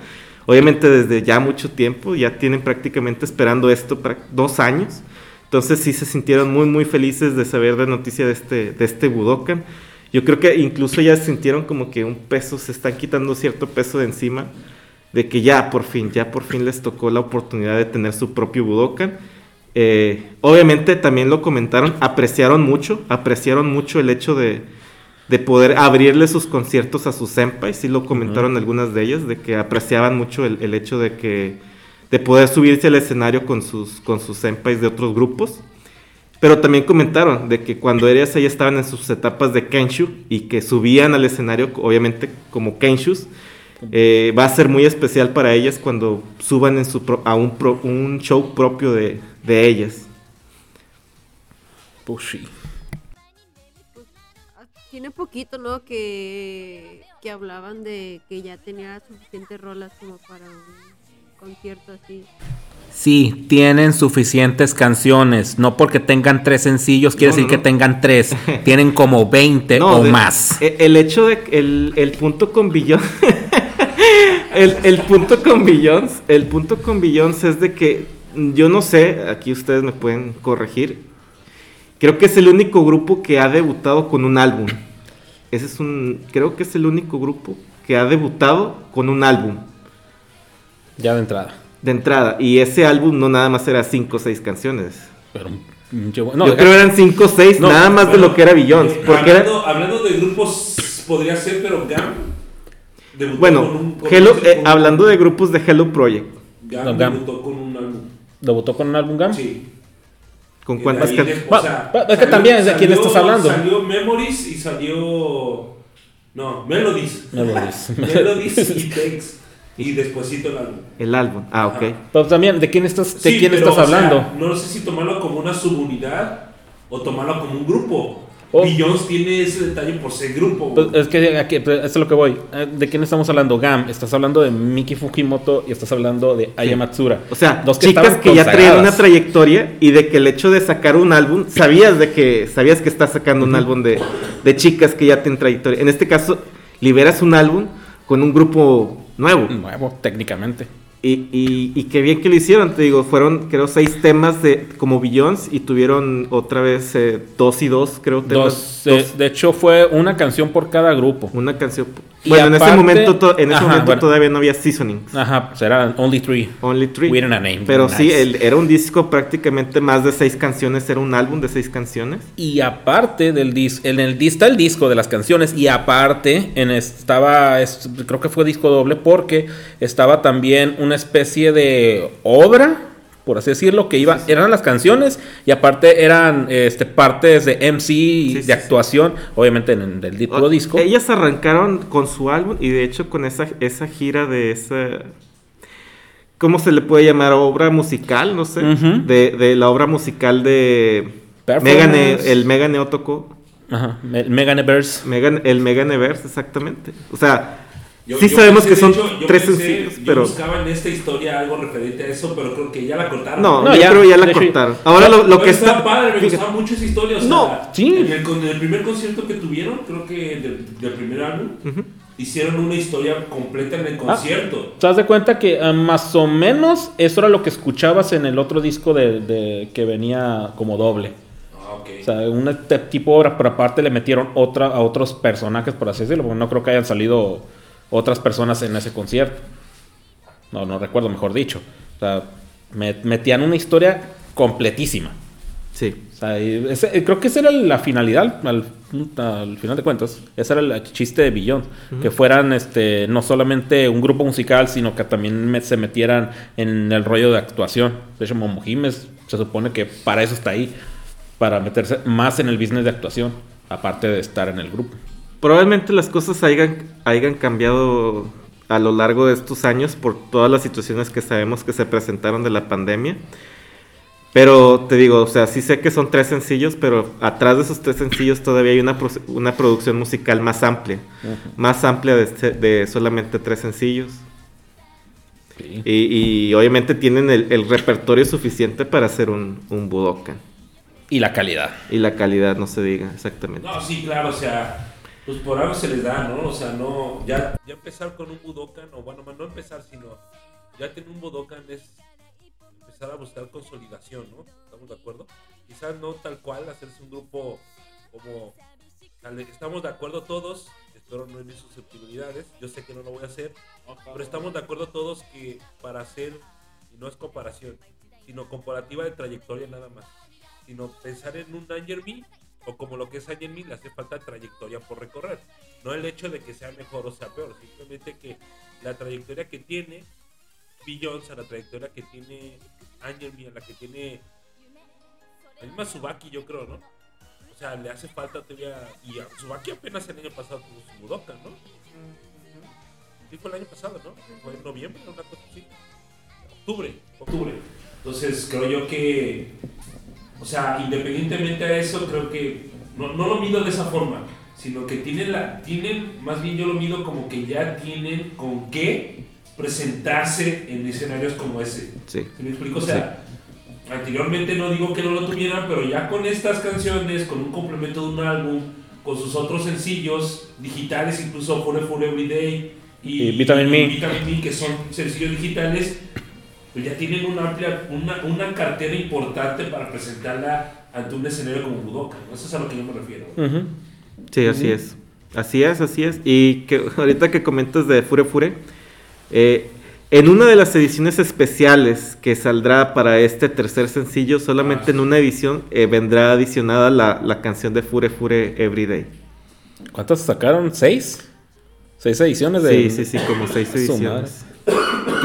Obviamente desde ya mucho tiempo, ya tienen prácticamente esperando esto para dos años. Entonces sí se sintieron muy muy felices de saber la noticia de este, de este Budokan. Yo creo que incluso ya sintieron como que un peso, se están quitando cierto peso de encima, de que ya por fin, ya por fin les tocó la oportunidad de tener su propio Budokan. Eh, obviamente también lo comentaron, apreciaron mucho, apreciaron mucho el hecho de, de poder abrirle sus conciertos a sus senpais, sí lo comentaron algunas de ellas, de que apreciaban mucho el, el hecho de que de poder subirse al escenario con sus, con sus senpais de otros grupos. Pero también comentaron de que cuando ellas ya estaban en sus etapas de Kenshu y que subían al escenario, obviamente como Kenshus, eh, va a ser muy especial para ellas cuando suban en su pro- a un, pro- un show propio de, de ellas. Pues sí. Tiene poquito, ¿no? Que, que hablaban de que ya tenía suficientes rolas como para un concierto así. Sí, tienen suficientes canciones. No porque tengan tres sencillos quiere No, decir no, que tengan tres. Tienen como 20 No, o de- más. e- El hecho de que el, el punto con Billions. el, el punto con Billions. El punto con Billions es de que. Yo no sé, aquí ustedes me pueden corregir. Creo que es el único grupo que ha debutado con un álbum. Ese es un. Creo que es el único grupo que ha debutado con un álbum. Ya de entrada. De entrada. Y ese álbum no nada más era 5 o 6 canciones. Pero, mm, yo- no, Yo creo que eran 5 o 6, No, nada más de lo que era Billions. eh, Porque era. hablando, de grupos, podría ser, pero GAM. debutó Bueno, con un- con Hello, un- eh, con- hablando de grupos de Hello Project, GAM No, GAM. debutó con un. ¿Debutó con un álbum GAM? Sí. ¿con cuántas canciones? o sea, es que también es de quién estás hablando. Salió Memories y salió. No, Melodies. Melodies. Melodies y Takes. Y despuésito el álbum. El álbum, ah, ok. Ajá. Pero también, ¿de quién estás, de Sí, quién pero, estás o sea, hablando? no sé si tomarlo como una subunidad o tomarlo como un grupo. Oh. Billions tiene ese detalle por ser grupo. Pues, güey. es que aquí, pues, eso es lo que voy. Eh, ¿De quién estamos hablando? GAM. Estás hablando de Miki Fujimoto y estás hablando de Aya Matsura. O sea, Dos que chicas que ya traían una trayectoria y de que el hecho de sacar un álbum, sabías de que sabías que estás sacando un álbum de, de chicas que ya tienen trayectoria. En este caso, liberas un álbum con un grupo nuevo. Nuevo, técnicamente. Y, y, y qué bien que lo hicieron, te digo, fueron creo seis temas de como Billions y tuvieron otra vez eh, dos y dos, creo, temas. Dos, eh, de hecho, fue una canción por cada grupo. Una canción. Bueno, en ese momento, to- en ese Ajá, momento bueno. todavía no había seasonings. Ajá, pues eran Only Three. Only three. With a name. Pero Nice. sí, el- era un disco prácticamente más de seis canciones, era un álbum de seis canciones. Y aparte del disco, en el está el disco de las canciones y aparte en es- estaba, es- creo que fue disco doble porque estaba también una especie de obra, por así decirlo, que iba, eran las canciones y aparte eran este, partes de MC Sí, de actuación, obviamente en el puro disco. Ellas arrancaron con su álbum y de hecho con esa, esa gira de esa... ¿Cómo se le puede llamar? Obra musical, no sé. De, de la obra musical de... Megane, el Megane tocó. Ajá, el Meganeverse. Megan, el Meganeverse, exactamente. O sea, Yo- sí yo sabemos pensé, que de son hecho, yo tres pensé- sencillos, yo pero... buscaba en esta historia algo referente a eso, pero creo que ya la cortaron. No, No, yo ya, creo que ya la de cortaron. Ahora lo, que está, está... padre, me gustaba mucho esa historia. O sea, No, sí. En el, con el primer concierto que tuvieron, creo que del, del primer álbum, hicieron una historia completa Ah. en el concierto. ¿Te das de cuenta que ah, más o menos eso era lo que escuchabas en el otro disco de, de- que venía como doble? Ah, ok. O sea, un te- tipo obra, pero aparte le metieron otra a otros personajes, por así decirlo, porque no creo que hayan salido otras personas en ese concierto. No, no recuerdo, mejor dicho. O sea, me- metían una historia completísima. Sí. O sea, ese- creo que esa era la finalidad, al, al final de cuentas. Ese era el chiste de Billón. Que fueran este, no solamente un grupo musical, sino que también me- se metieran en el rollo de actuación. De hecho, Momo Jiménez se supone que para eso está ahí. para meterse más en el business de actuación, aparte de estar en el grupo. Probablemente las cosas hayan, hayan cambiado a lo largo de estos años por todas las situaciones que sabemos que se presentaron de la pandemia. Pero te digo, o sea, sí sé que son tres sencillos, pero atrás de esos tres sencillos todavía hay una, pro- una producción musical más amplia. Más amplia de, de solamente tres sencillos. Sí. Y, y obviamente tienen el, el repertorio suficiente para hacer un, un Budokan. Y la calidad. Y la calidad no se diga exactamente. No, sí, claro, o sea, pues por algo se les da, ¿no? O sea, no, ya, ya empezar con un Budokan, o bueno, no empezar, sino ya tener un Budokan es empezar a buscar consolidación, ¿no? ¿Estamos de acuerdo? Quizás no tal cual hacerse un grupo como, estamos de acuerdo todos, espero no herir susceptibilidades, yo sé que no lo voy a hacer, pero estamos de acuerdo todos que para hacer, y no es comparación, sino comparativa de trayectoria nada más, sino pensar en un Anger Me o como lo que es Me le hace falta trayectoria por recorrer, no el hecho de que sea mejor o sea peor, simplemente que la trayectoria que tiene Beyoncé, a la trayectoria que tiene Anger Me, a la que tiene el misma Subaki yo creo, ¿no? O sea, le hace falta todavía. Y a Tsubaki apenas el año pasado tuvo su Budokan, ¿no? Sí, fue el año pasado, ¿no? Fue en noviembre, una cosa así. Octubre, octubre. Entonces, creo yo que. O sea, independientemente a eso, creo que. No, no lo mido de esa forma, sino que tienen, la, tienen. Más bien yo lo mido como que ya tienen con qué presentarse en escenarios como ese. Sí. ¿Sí me explico? O sea, anteriormente no digo que no lo tuvieran, pero ya con estas canciones, con un complemento de un álbum, con sus otros sencillos digitales, incluso Fure Fure Everyday y, y Vitamin Me, que son sencillos digitales, pues ya tienen una amplia, una, una cartera importante para presentarla ante un escenario como Budokan. ¿no? Eso es a lo que yo me refiero. Sí, así es. Así es, así es. Y que ahorita que comentas de Fure Fure, eh, en una de las ediciones especiales que saldrá para este tercer sencillo, solamente Ah, en una edición eh, vendrá adicionada la, la canción de Fure Fure Everyday. ¿Cuántas sacaron? ¿Seis? ¿Seis ediciones de.? Sí, sí, sí, como seis ediciones.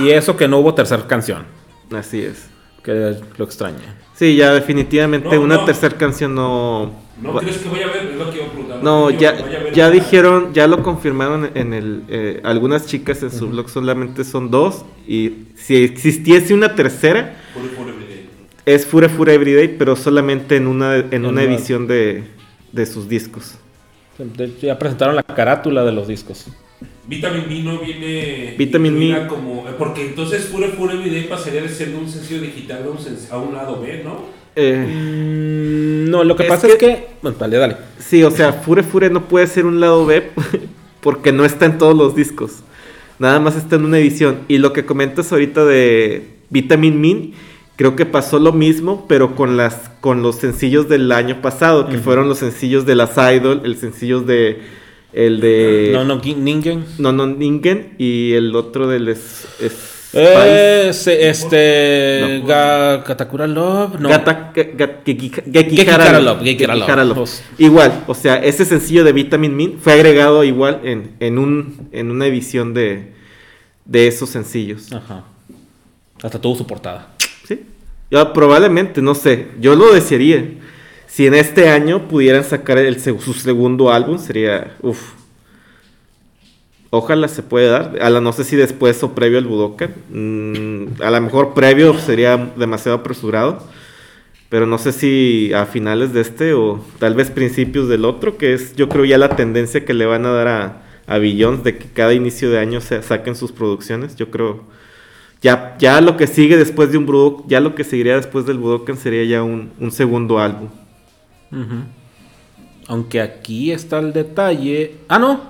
Y eso que no hubo tercera canción, Así es. que lo extraña. Sí, ya definitivamente No, una no. tercera canción no... ¿No va- crees que vaya a ver? Es lo que iba a preguntar. No, ¿crees que ya, ya dijeron, ya lo confirmaron en el... eh, algunas chicas en su blog solamente son dos. Y si existiese una tercera, Fure Fure Everyday. es Fure Fure Everyday, pero solamente en una, en una edición de, de sus discos. Ya presentaron la carátula de los discos. Vitamin B no viene Vitamin Me. como porque entonces Fure Fure Everyday pasaría de ser un sencillo digital a un, sen- a un lado B, ¿no? Eh, Mm, no, lo que Es pasa que- es que. Bueno, dale, dale. sí, o sea, Fure Fure no puede ser un lado B porque no está en todos los discos. Nada más está en una edición. Y lo que comentas ahorita de Vitamin Min, creo que pasó lo mismo, pero con las con los sencillos del año pasado, que fueron los sencillos de las Idol, el sencillos de el de no, no, Ningen. no no Ningen y el otro del es, es- Eh, este. No. Ga- Katakura Love. No. Gata, ga- Gekihara Love, Gekihara Love. Pues- Igual, o sea, ese sencillo de Vitamin Min fue agregado igual en, en, un, en una edición de, de esos sencillos. Ajá. Hasta tuvo su portada. Sí. Ya, probablemente, no sé, yo lo desearía. Si en este año pudieran sacar su segundo álbum, sería, uff. Ojalá se pueda dar. A la no sé si después o previo al Budokan. Mm, a lo mejor previo sería demasiado apresurado. Pero no sé si a finales de este o tal vez principios del otro, que es yo creo ya la tendencia que le van a dar a, a Billions de que cada inicio de año se saquen sus producciones. Yo creo ya, ya lo que sigue después de un Budokan, ya lo que seguiría después del Budokan sería ya un segundo álbum. Aunque aquí está el detalle. Ah, no.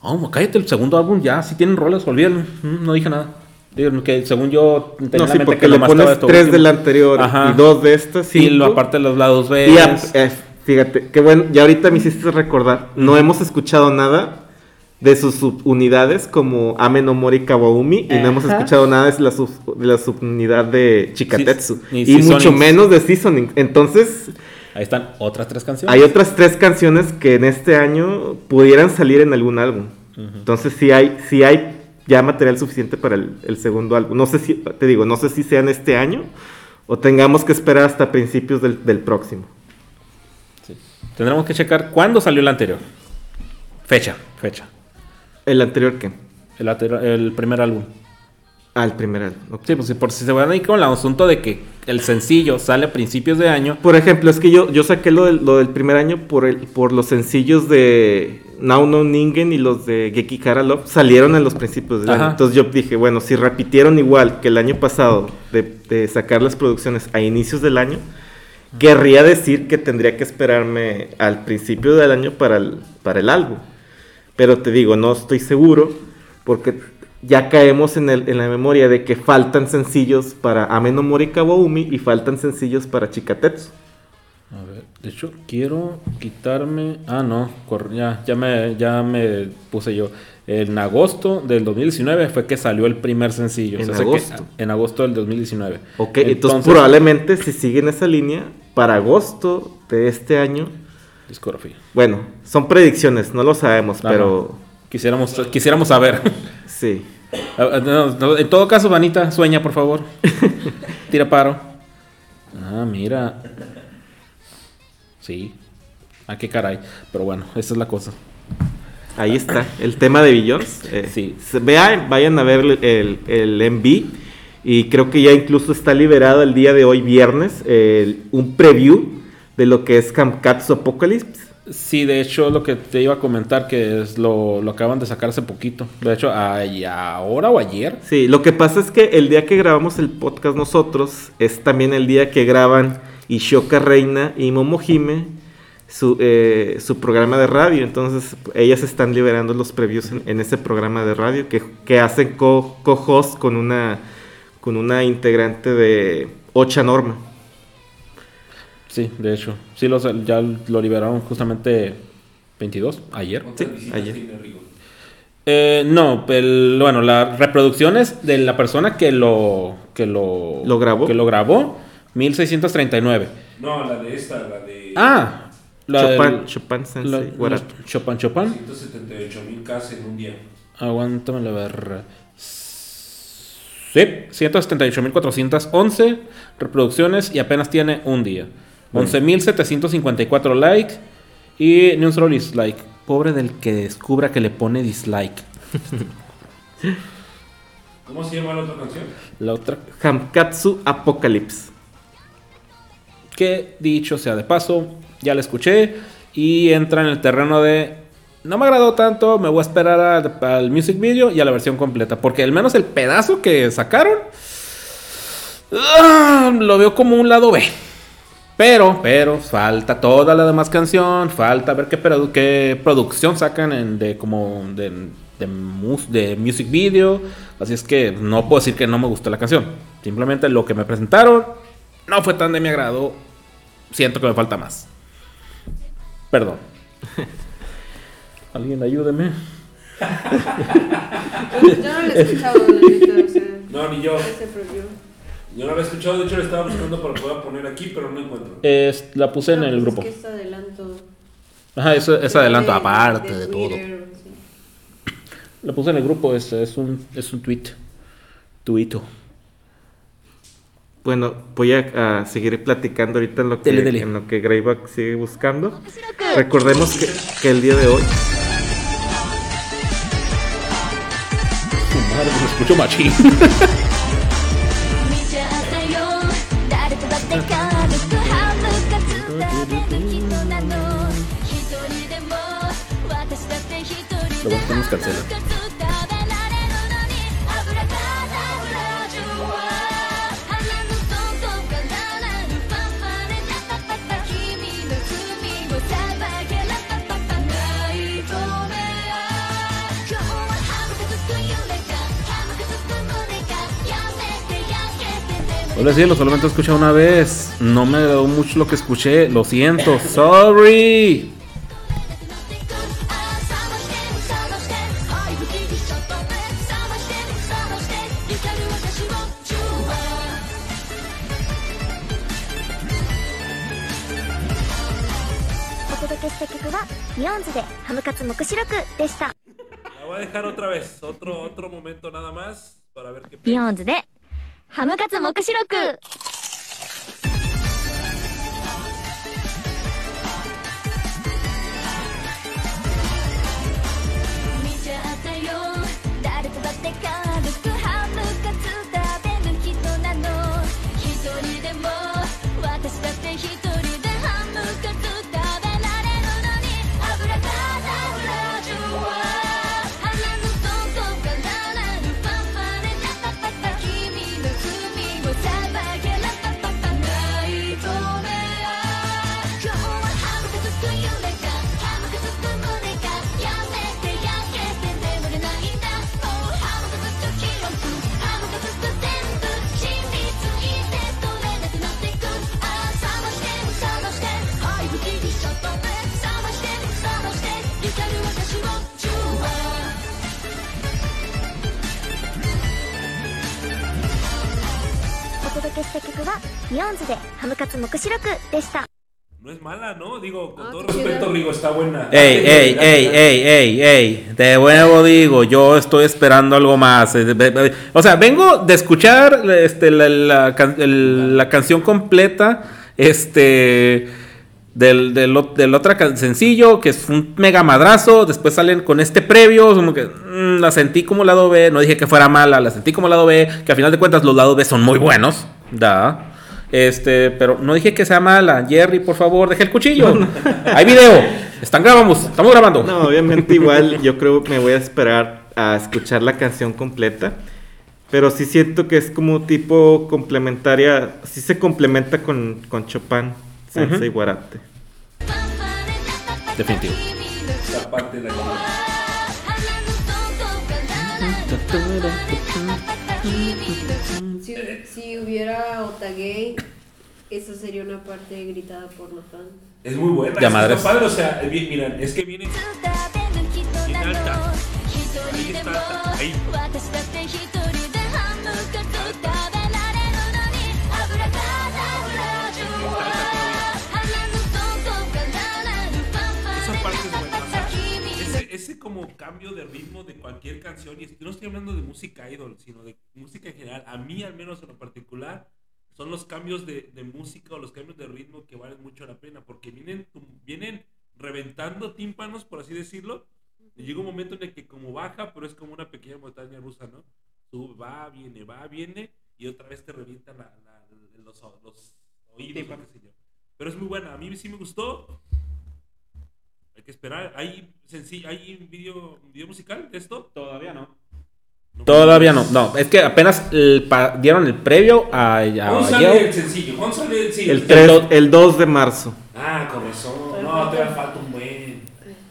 Oh, cállate, el segundo álbum ya. Si tienen roles, olvídalo. No dije nada. Digo, que según yo tenía No, la sí, mente porque que le pones tres último. del anterior Ajá. y dos de estas. Y lo cinco. aparte de los lados B. Y eh, fíjate, qué bueno, ya ahorita me hiciste recordar, no hemos escuchado nada de sus subunidades como Ame no Mori Kawaumi y no hemos escuchado nada de la, sub- de la subunidad de Chikatetsu Sí, y y, mucho menos de Seasoning. Entonces, Ahí están otras tres canciones. hay otras tres canciones que en este año pudieran salir en algún álbum. Entonces, sí hay, sí hay ya material suficiente para el, el segundo álbum. No sé si, te digo, no sé si sea en este año o tengamos que esperar hasta principios del, del próximo. Tendremos que checar cuándo salió el anterior. Fecha, fecha. ¿El anterior qué? El, primer álbum. Ah, el primer álbum. Sí, pues por si se van a ir con el asunto de que el sencillo sale a principios de año. Por ejemplo, es que yo, yo saqué lo del, lo del primer año por, el, por los sencillos de Now No Ningen y los de Geki Love salieron en los principios del Ajá. año. Entonces yo dije, bueno, si repitieron igual que el año pasado de, de sacar las producciones a inicios del año, querría decir que tendría que esperarme al principio del año para el, para el álbum. Pero te digo, no estoy seguro porque ya caemos en, el, en la memoria de que faltan sencillos para Ameno Mori Kawaumi y faltan sencillos para Chikatetsu. A ver, de hecho, quiero quitarme. Ah, no, ya, ya, me, ya me puse yo. En agosto del 2019 fue que salió el primer sencillo. En agosto. en agosto del 2019. Ok, entonces, probablemente si siguen esa línea, para agosto de este año, Discografía. bueno, son predicciones, no lo sabemos, Ajá. pero Quisiéramos, quisiéramos saber. sí. Ah, ah, no, no, en todo caso, Vanita, sueña, por favor. Tira paro. Ah, mira. Sí. Ah, qué caray. Pero bueno, esa es la cosa. Ahí está, el tema de Billions. eh, Sí. Vean, vayan a ver el, el, MV. Y creo que ya incluso está liberado el día de hoy, viernes, el- un preview de lo que es Kamkatsu Apocalypse. Sí, de hecho, lo que te iba a comentar, que es lo, lo acaban de sacar hace poquito. De hecho, ay- ahora o ayer. Sí, lo que pasa es que el día que grabamos el podcast nosotros es también el día que graban Ishoka Reina y Momohime su, eh, su programa de radio. Entonces, ellas están liberando los previews en, ese programa de radio que, que hacen co- co-host con una, con una integrante de Ocha Norma. Sí, de hecho. Sí, los, ya lo liberaron justamente 22, ayer. ¿Cuántas Sí, visitas ayer. Eh, no, el- bueno, las reproducciones de la persona que lo que lo, ¿Lo grabó? que lo grabó 1639. No, la de esta, la de Ah, la Chopin, del- Chopin Sensei, la- Wara- Chopin Chopin. 178 mil Ks en un día. Aguántame la ver. Sí, 178.411 reproducciones y apenas tiene un día. 11.754 likes y ni un solo dislike. Pobre del que descubra que le pone dislike. ¿Cómo se llama la otra canción? La otra, Kamkatsu Apocalypse. que dicho sea de paso, ya la escuché y entra en el terreno de no me agradó tanto, me voy a esperar al, al music video y a la versión completa, porque al menos el pedazo que sacaron ah, lo veo como un lado B. Pero, pero, falta toda la demás canción, falta ver qué, produ- qué producción sacan en- de como de, de, mus- de music video. Así es que no puedo decir que no me gustó la canción. Simplemente lo que me presentaron no fue tan de mi agrado. Siento que me falta más. Perdón. Alguien ayúdeme. Yo no lo he escuchado, No, ni yo. Yo no la he escuchado, de hecho la estaba buscando para poder poner aquí, pero no encuentro. Es- la puse en el pues grupo. Es que es adelanto. Ajá, eso es adelanto, De- aparte de, todo. La puse en el grupo, es, es un, es un tweet. Tuito. Bueno, voy a, a seguir platicando ahorita en lo que, Dele, dele. En lo que Greyback sigue buscando. Recordemos que, que el día de hoy Su madre, me escucho machín. でも Hola, solamente he escuchado una vez. No me agradó mucho lo que escuché. Lo siento. Sorry. Ey, ey, ey, ey, ey, ey. De nuevo digo, yo estoy esperando algo más. O sea, vengo de escuchar este, la, la can- el- la canción completa. Este. Del, del, o- del otro sencillo, que es un mega madrazo. Después salen con este previo. Como que mm, la sentí como lado B. No dije que fuera mala, la sentí como lado B. Que a final de cuentas, los lados B son muy buenos. Da. Este, pero no dije que sea mala. Jerry, por favor, deje el cuchillo. Hay video. Están grabamos, estamos grabando. No, obviamente igual yo creo me voy a esperar a escuchar la canción completa. Pero sí siento que es como tipo complementaria, sí se complementa con, con Chopin, Sensei Guarate. Definitivo. Parte la quiero. Si, si hubiera Otagay, esa sería una parte gritada por los fans. Es muy buena. Ya está padre, o sea, eh, bien, miran, es que viene. Bien alta. Ahí está, ahí. Ese, como cambio de ritmo de cualquier canción, y no estoy hablando de música idol, sino de música en general, a mí al menos en lo particular, son los cambios de, de música o los cambios de ritmo que valen mucho la pena, porque vienen, vienen reventando tímpanos, por así decirlo, y llega un momento en el que como baja, pero es como una pequeña montaña rusa, ¿no? Sube, va, viene, va, viene, y otra vez te revienta la, la- los, los oídos, o qué sé yo. Pero es muy buena, a mí sí me gustó. Hay que esperar. ¿Hay, sencillo, ¿hay un video, un video musical de esto? Todavía no. No. Todavía no, no, es que apenas el dieron el previo a, a- ¿Cuándo sale el sencillo? ¿Cuándo sale el sí, El, el- 3 el 2 de marzo. Ah, con razón. No, todavía falta un buen.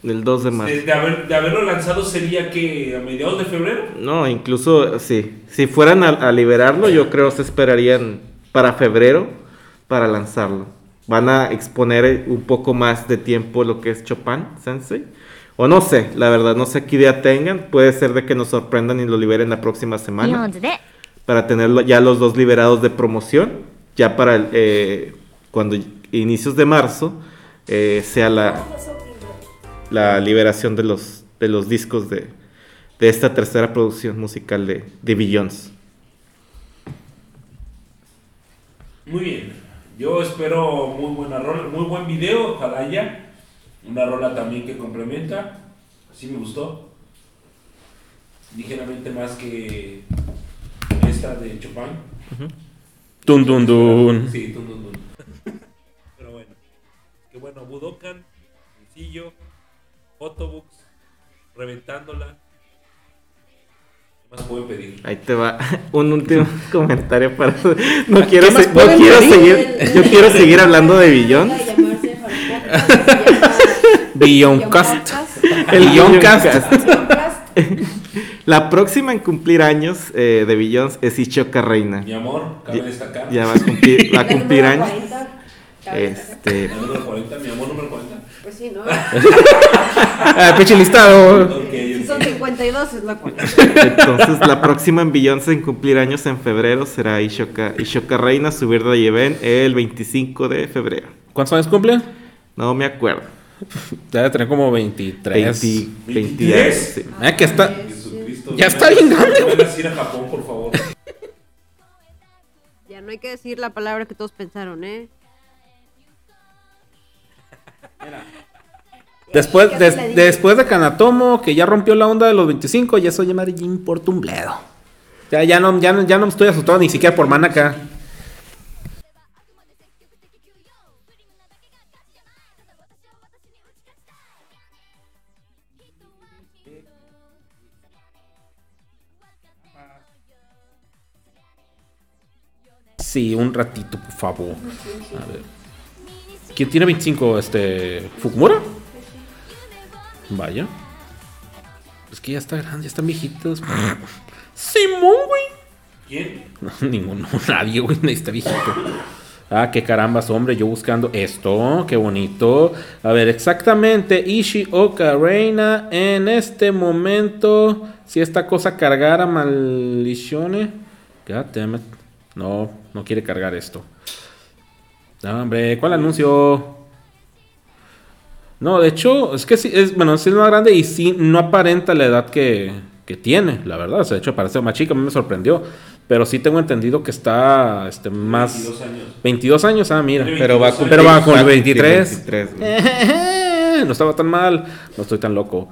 El 2 de marzo. De, de haber- de haberlo lanzado sería que a mediados de febrero. No, incluso sí. Si fueran a, a liberarlo, yo creo se esperarían para febrero para lanzarlo van a exponer un poco más de tiempo lo que es Chopin, Sensei. O no sé, la verdad, no sé qué idea tengan. Puede ser de que nos sorprendan y lo liberen la próxima semana. Para tenerlo ya los dos liberados de promoción, ya para el, eh, cuando inicios de marzo eh, sea la, la liberación de los, de los discos de, de esta tercera producción musical de, de Billions. Muy bien. Yo espero muy buena rola, muy buen video, ojalá. Una rola también que complementa. Así me gustó. Ligeramente más que esta de Chopin. Dun, dun, dun. Sí, dun, dun, dun. Pero bueno. Que bueno, Budokan, sencillo, Photobooks, reventándola. ¿Qué más pueden pedir? Ahí te va un último comentario para... No quiero, se- no quiero pedir? seguir... Yo quiero seguir hablando de se llama Billoncast. El Billoncast. Podcast. La próxima en cumplir años eh, de Billions es Ichoka Reina. Mi amor, cabe destacar. ya va a cumplir, va a cumplir años. 40, cabe destacar. Este, El número 40, mi amor número 40. Pues sí, ¿no? Ah, pinche listado. Ok, Si ok. son 52 es la cuenta. entonces la próxima en Billions en cumplir años en febrero será Ishoka, Ishoka Reina, subir de Yeven el 25 de febrero. ¿Cuántos años cumple? No me acuerdo. Debe tener como 23. 20, 23. 20, sí. Eh, que está. Jesucristo. Ya está bien grande, hagas ir a Japón, por favor. Ya no hay que decir la palabra que todos pensaron, ¿eh? Después, des- después de Kanatomo, que ya rompió la onda de los 25, ya soy llamar ya importa un bledo. Ya, ya, no, ya, no, ya no me estoy asustado ni siquiera por Manaka. Sí, un ratito, por favor. A ver. ¿Quién tiene 25? Este. ¿Fukumura? Vaya. Es que ya está grande, ya están viejitos. Simón, güey. ¿Quién? No, ninguno, nadie, güey, está viejito. Ah, qué carambas, hombre, yo buscando esto, qué bonito. A ver, exactamente, Ishioka Reina, en este momento, si esta cosa cargara maldiciones. God damn it. No, no quiere cargar esto. No, hombre, ¿cuál anuncio? No, de hecho, es que sí, es, bueno, sí es más grande y sí no aparenta la edad que, que tiene, la verdad. O sea, de hecho, parece más chica, a mí me sorprendió. Pero sí tengo entendido que está este, más. 22 años. 22 años, ah, mira. Pero va a 22 cumplir, Pero va con cumplir 23. 23, güey. no estaba tan mal, no estoy tan loco.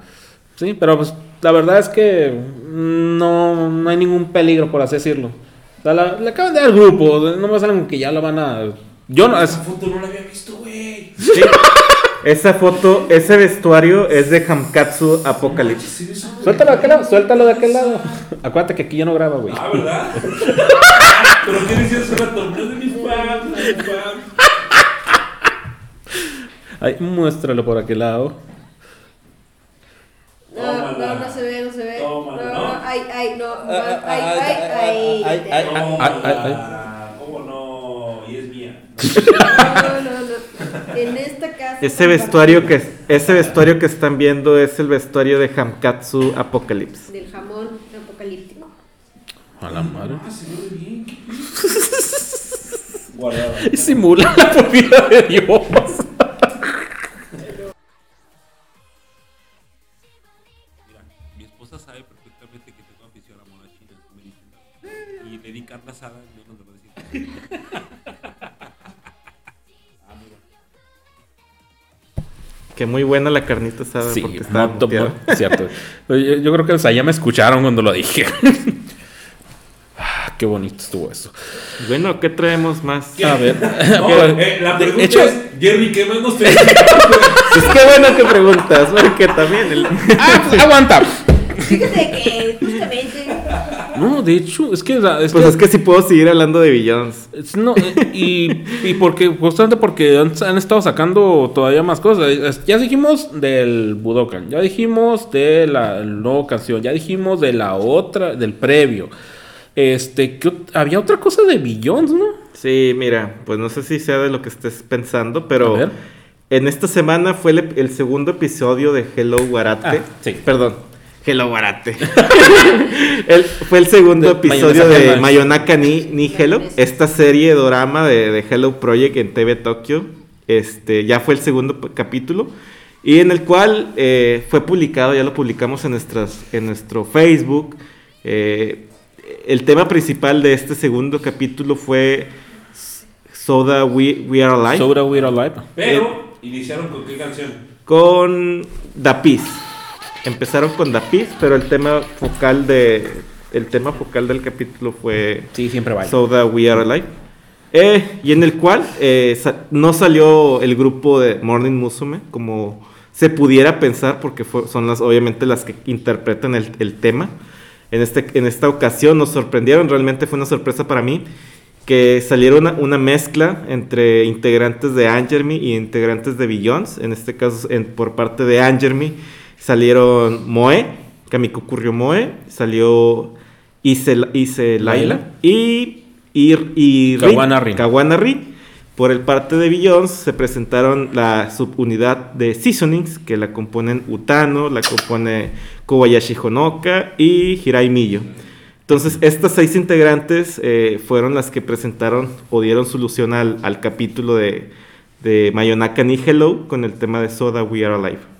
Sí, pero pues la verdad es que no, no hay ningún peligro, por así decirlo. O sea, la- le acaban de dar grupo, no me salen que ya la van a... Yo no... Esa es- foto no la había visto, güey. Sí. Esa foto, ese vestuario es de Hamkatsu Apocalypse. Suéltalo de aquel lado, suéltalo de aquel lado. Acuérdate que aquí ya no graba, güey. Ah, ¿verdad? Pero qué decías una torneo de mis fans, de mis fans. Ay, muéstralo por aquel lado. No, no, no se ve, no se ve. No, ¿no? no, ay, ay, no. Ah, Ay, ah, ay, ah, ay, ay. ay, vete. ay, No, ay, No, no, no. En esta casa. Ese vestuario que ese vestuario que están viendo es el vestuario de Hamkatsu Apocalypse. Del jamón apocalíptico. A la madre. Ah, se ve bien. Guardado. Y simula la propia de Dios. Mira, mi esposa sabe perfectamente que tengo Que muy buena la carnita asada Sí, porque estaba mo- cierto. Yo, yo creo que o sea, ya me escucharon cuando lo dije. Ah, qué bonito estuvo eso. Bueno, ¿qué traemos más? A ver. No, Pero, eh, la de pregunta hecho- es, Jerry, ¿qué más nos traes? Es que bueno que preguntas, porque también el... Ah, pues, aguanta. Fíjate que justamente. No, de hecho, es que, es Pues que- es que si puedo seguir hablando de Billions. es- no, eh, y, y porque, justamente porque han, han estado sacando todavía más cosas. Es- Ya dijimos del Budokan, ya dijimos de la nueva canción, ya dijimos de la otra, del previo. Este, ¿qué ot- había otra cosa de Billions, ¿no? Sí, mira, pues no sé si sea de lo que estés pensando, A pero ver. en esta semana fue el, el segundo episodio de Hello Warate. Ah, sí. Perdón, Hello Warate. El- fue el segundo De episodio de. Mayonaka ni, ni Hello, esta serie de drama de, de Hello Project en TV Tokyo. Este, ya fue el segundo capítulo. Y en el cual eh, fue publicado, ya lo publicamos en, nuestras, en nuestro Facebook. eh, el tema principal de este segundo capítulo fue Soda We, We Are Alive Soda We're Alive. Pero, ¿iniciaron con qué canción? con Dapis. Empezaron con Dapis, pero el tema focal de el tema focal del capítulo fue Sí, siempre va. Soda We Are Alive. Eh, y en el cual eh, sa- no salió el grupo de Morning Musume como se pudiera pensar, porque fue- son las obviamente las que interpretan el, el tema. En, este, en esta ocasión nos sorprendieron, realmente fue una sorpresa para mí, que saliera una, una mezcla entre integrantes de Angermy y integrantes de Billions. En este caso, en- por parte de Angermy salieron Moe, Kamiko Moe, salió Ise, Ise Laila y, y, y Rin, Kawana Rin. Kawana Rin. Por el parte de Billions se presentaron la subunidad de Seasonings, que la componen Utano, la compone Kobayashi Honoka y Hirai Miyo. Entonces, estas seis integrantes eh, fueron las que presentaron o dieron solución al, al capítulo de, de Mayonaka ni Hello con el tema de Soda We Are Alive.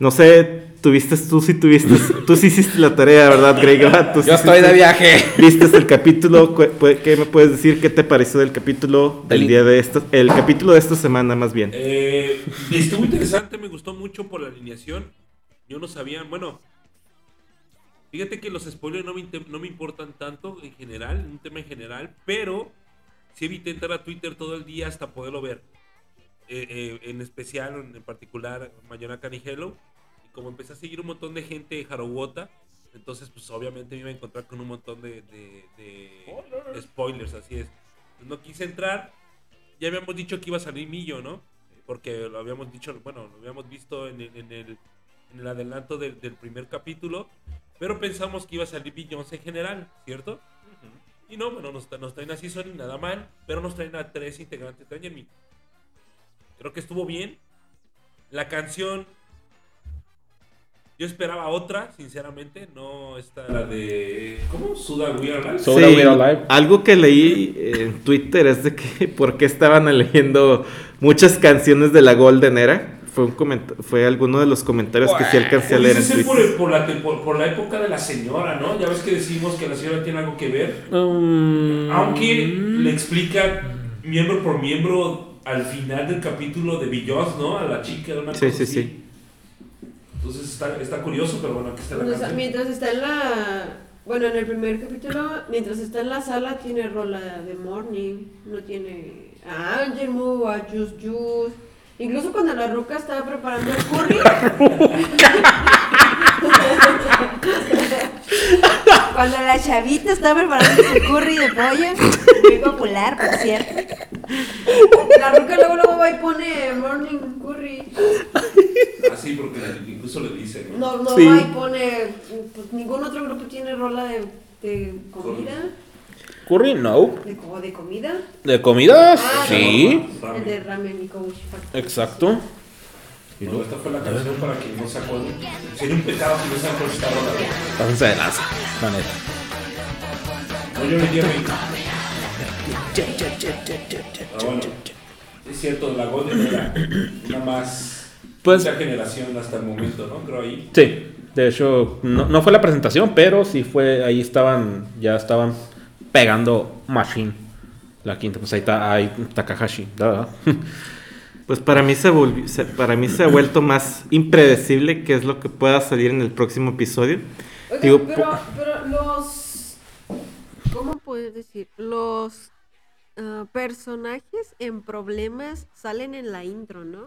No sé, tuviste, tú sí tuviste, tú sí hiciste la tarea, ¿verdad, Greg? Ah, Tú sí Yo estoy de viaje. ¿Viste el capítulo? ¿Qué me puedes decir? ¿Qué te pareció del capítulo del El- día de esta, el capítulo de esta semana más bien? Eh, estuvo interesante, me gustó mucho por la alineación. Yo no sabía, bueno, fíjate que los spoilers no me, no me importan tanto en general, un tema en general, pero sí evité entrar a Twitter todo el día hasta poderlo ver. Eh, eh, en especial, en, particular, Mayonaka ni Hello. Y como empecé a seguir un montón de gente de Harawota, entonces pues obviamente me iba a encontrar con un montón de, de- de- de spoilers, así es. No quise entrar, ya habíamos dicho que iba a salir Millo, ¿no? Porque lo habíamos dicho, bueno, lo habíamos visto en el, en el, en el adelanto del, del primer capítulo, pero pensamos que iba a salir Beyoncé en general, ¿cierto? Y no, bueno, nos, tra- nos traen así, son nada mal, pero nos traen a tres integrantes de. Creo que estuvo bien. La canción, Yo esperaba otra, sinceramente, no esta la de ¿cómo? Suda We Are Alive. So- Soda We Are Alive. algo que leí en Twitter es de que por qué estaban eligiendo muchas canciones de la Golden Era. Fue, un fue alguno de los comentarios que sí alcancé a leer en ser por, Twitter. el- por la, por, por la época de la señora, ¿no? Ya ves que decimos que la señora tiene algo que ver. Um, Aunque le explica miembro por miembro al final del capítulo de Billions, ¿no? A la chica, una Sí, cosa sí, así. sí. Entonces está, está curioso, pero bueno, aquí está la canción. mientras está en la. Bueno, en el primer capítulo, mientras está en la sala, tiene rola de Morning. No tiene. A Angel Move, a Juice Juice. Incluso cuando la ruca estaba preparando el curry. cuando la chavita estaba preparando su curry de pollo. Muy popular, por cierto. La ruca luego, luego va y pone Morning Curry. Así, Ah, porque incluso le dice, ¿no? No, no Sí. va y pone. Pues ningún otro grupo tiene rola de, de comida. Curry, no. De, co- de comida. ¿De comidas? Ah, sí. El de ramen y. Exacto. Bueno, esta fue la canción para quien no se acuerde. Sería un pecado que no se acuerde esta rola. Pásense de lanza, la neta. No, yo diría que- Ah, bueno, es cierto, la Golden era una más. Pues- mucha generación hasta el momento, ¿no? Creo ahí. Sí, de hecho, no, no fue la presentación, pero sí fue, ahí estaban, ya estaban pegando Machine. La quinta, pues ahí está, ahí Takahashi. da. Pues para mí se volvió, se- para mí se ha vuelto más impredecible qué es lo que pueda salir en el próximo episodio. Digo, pero, pero los. ¿Cómo puedes decir? Los ah, personajes en problemas salen en la intro, ¿no?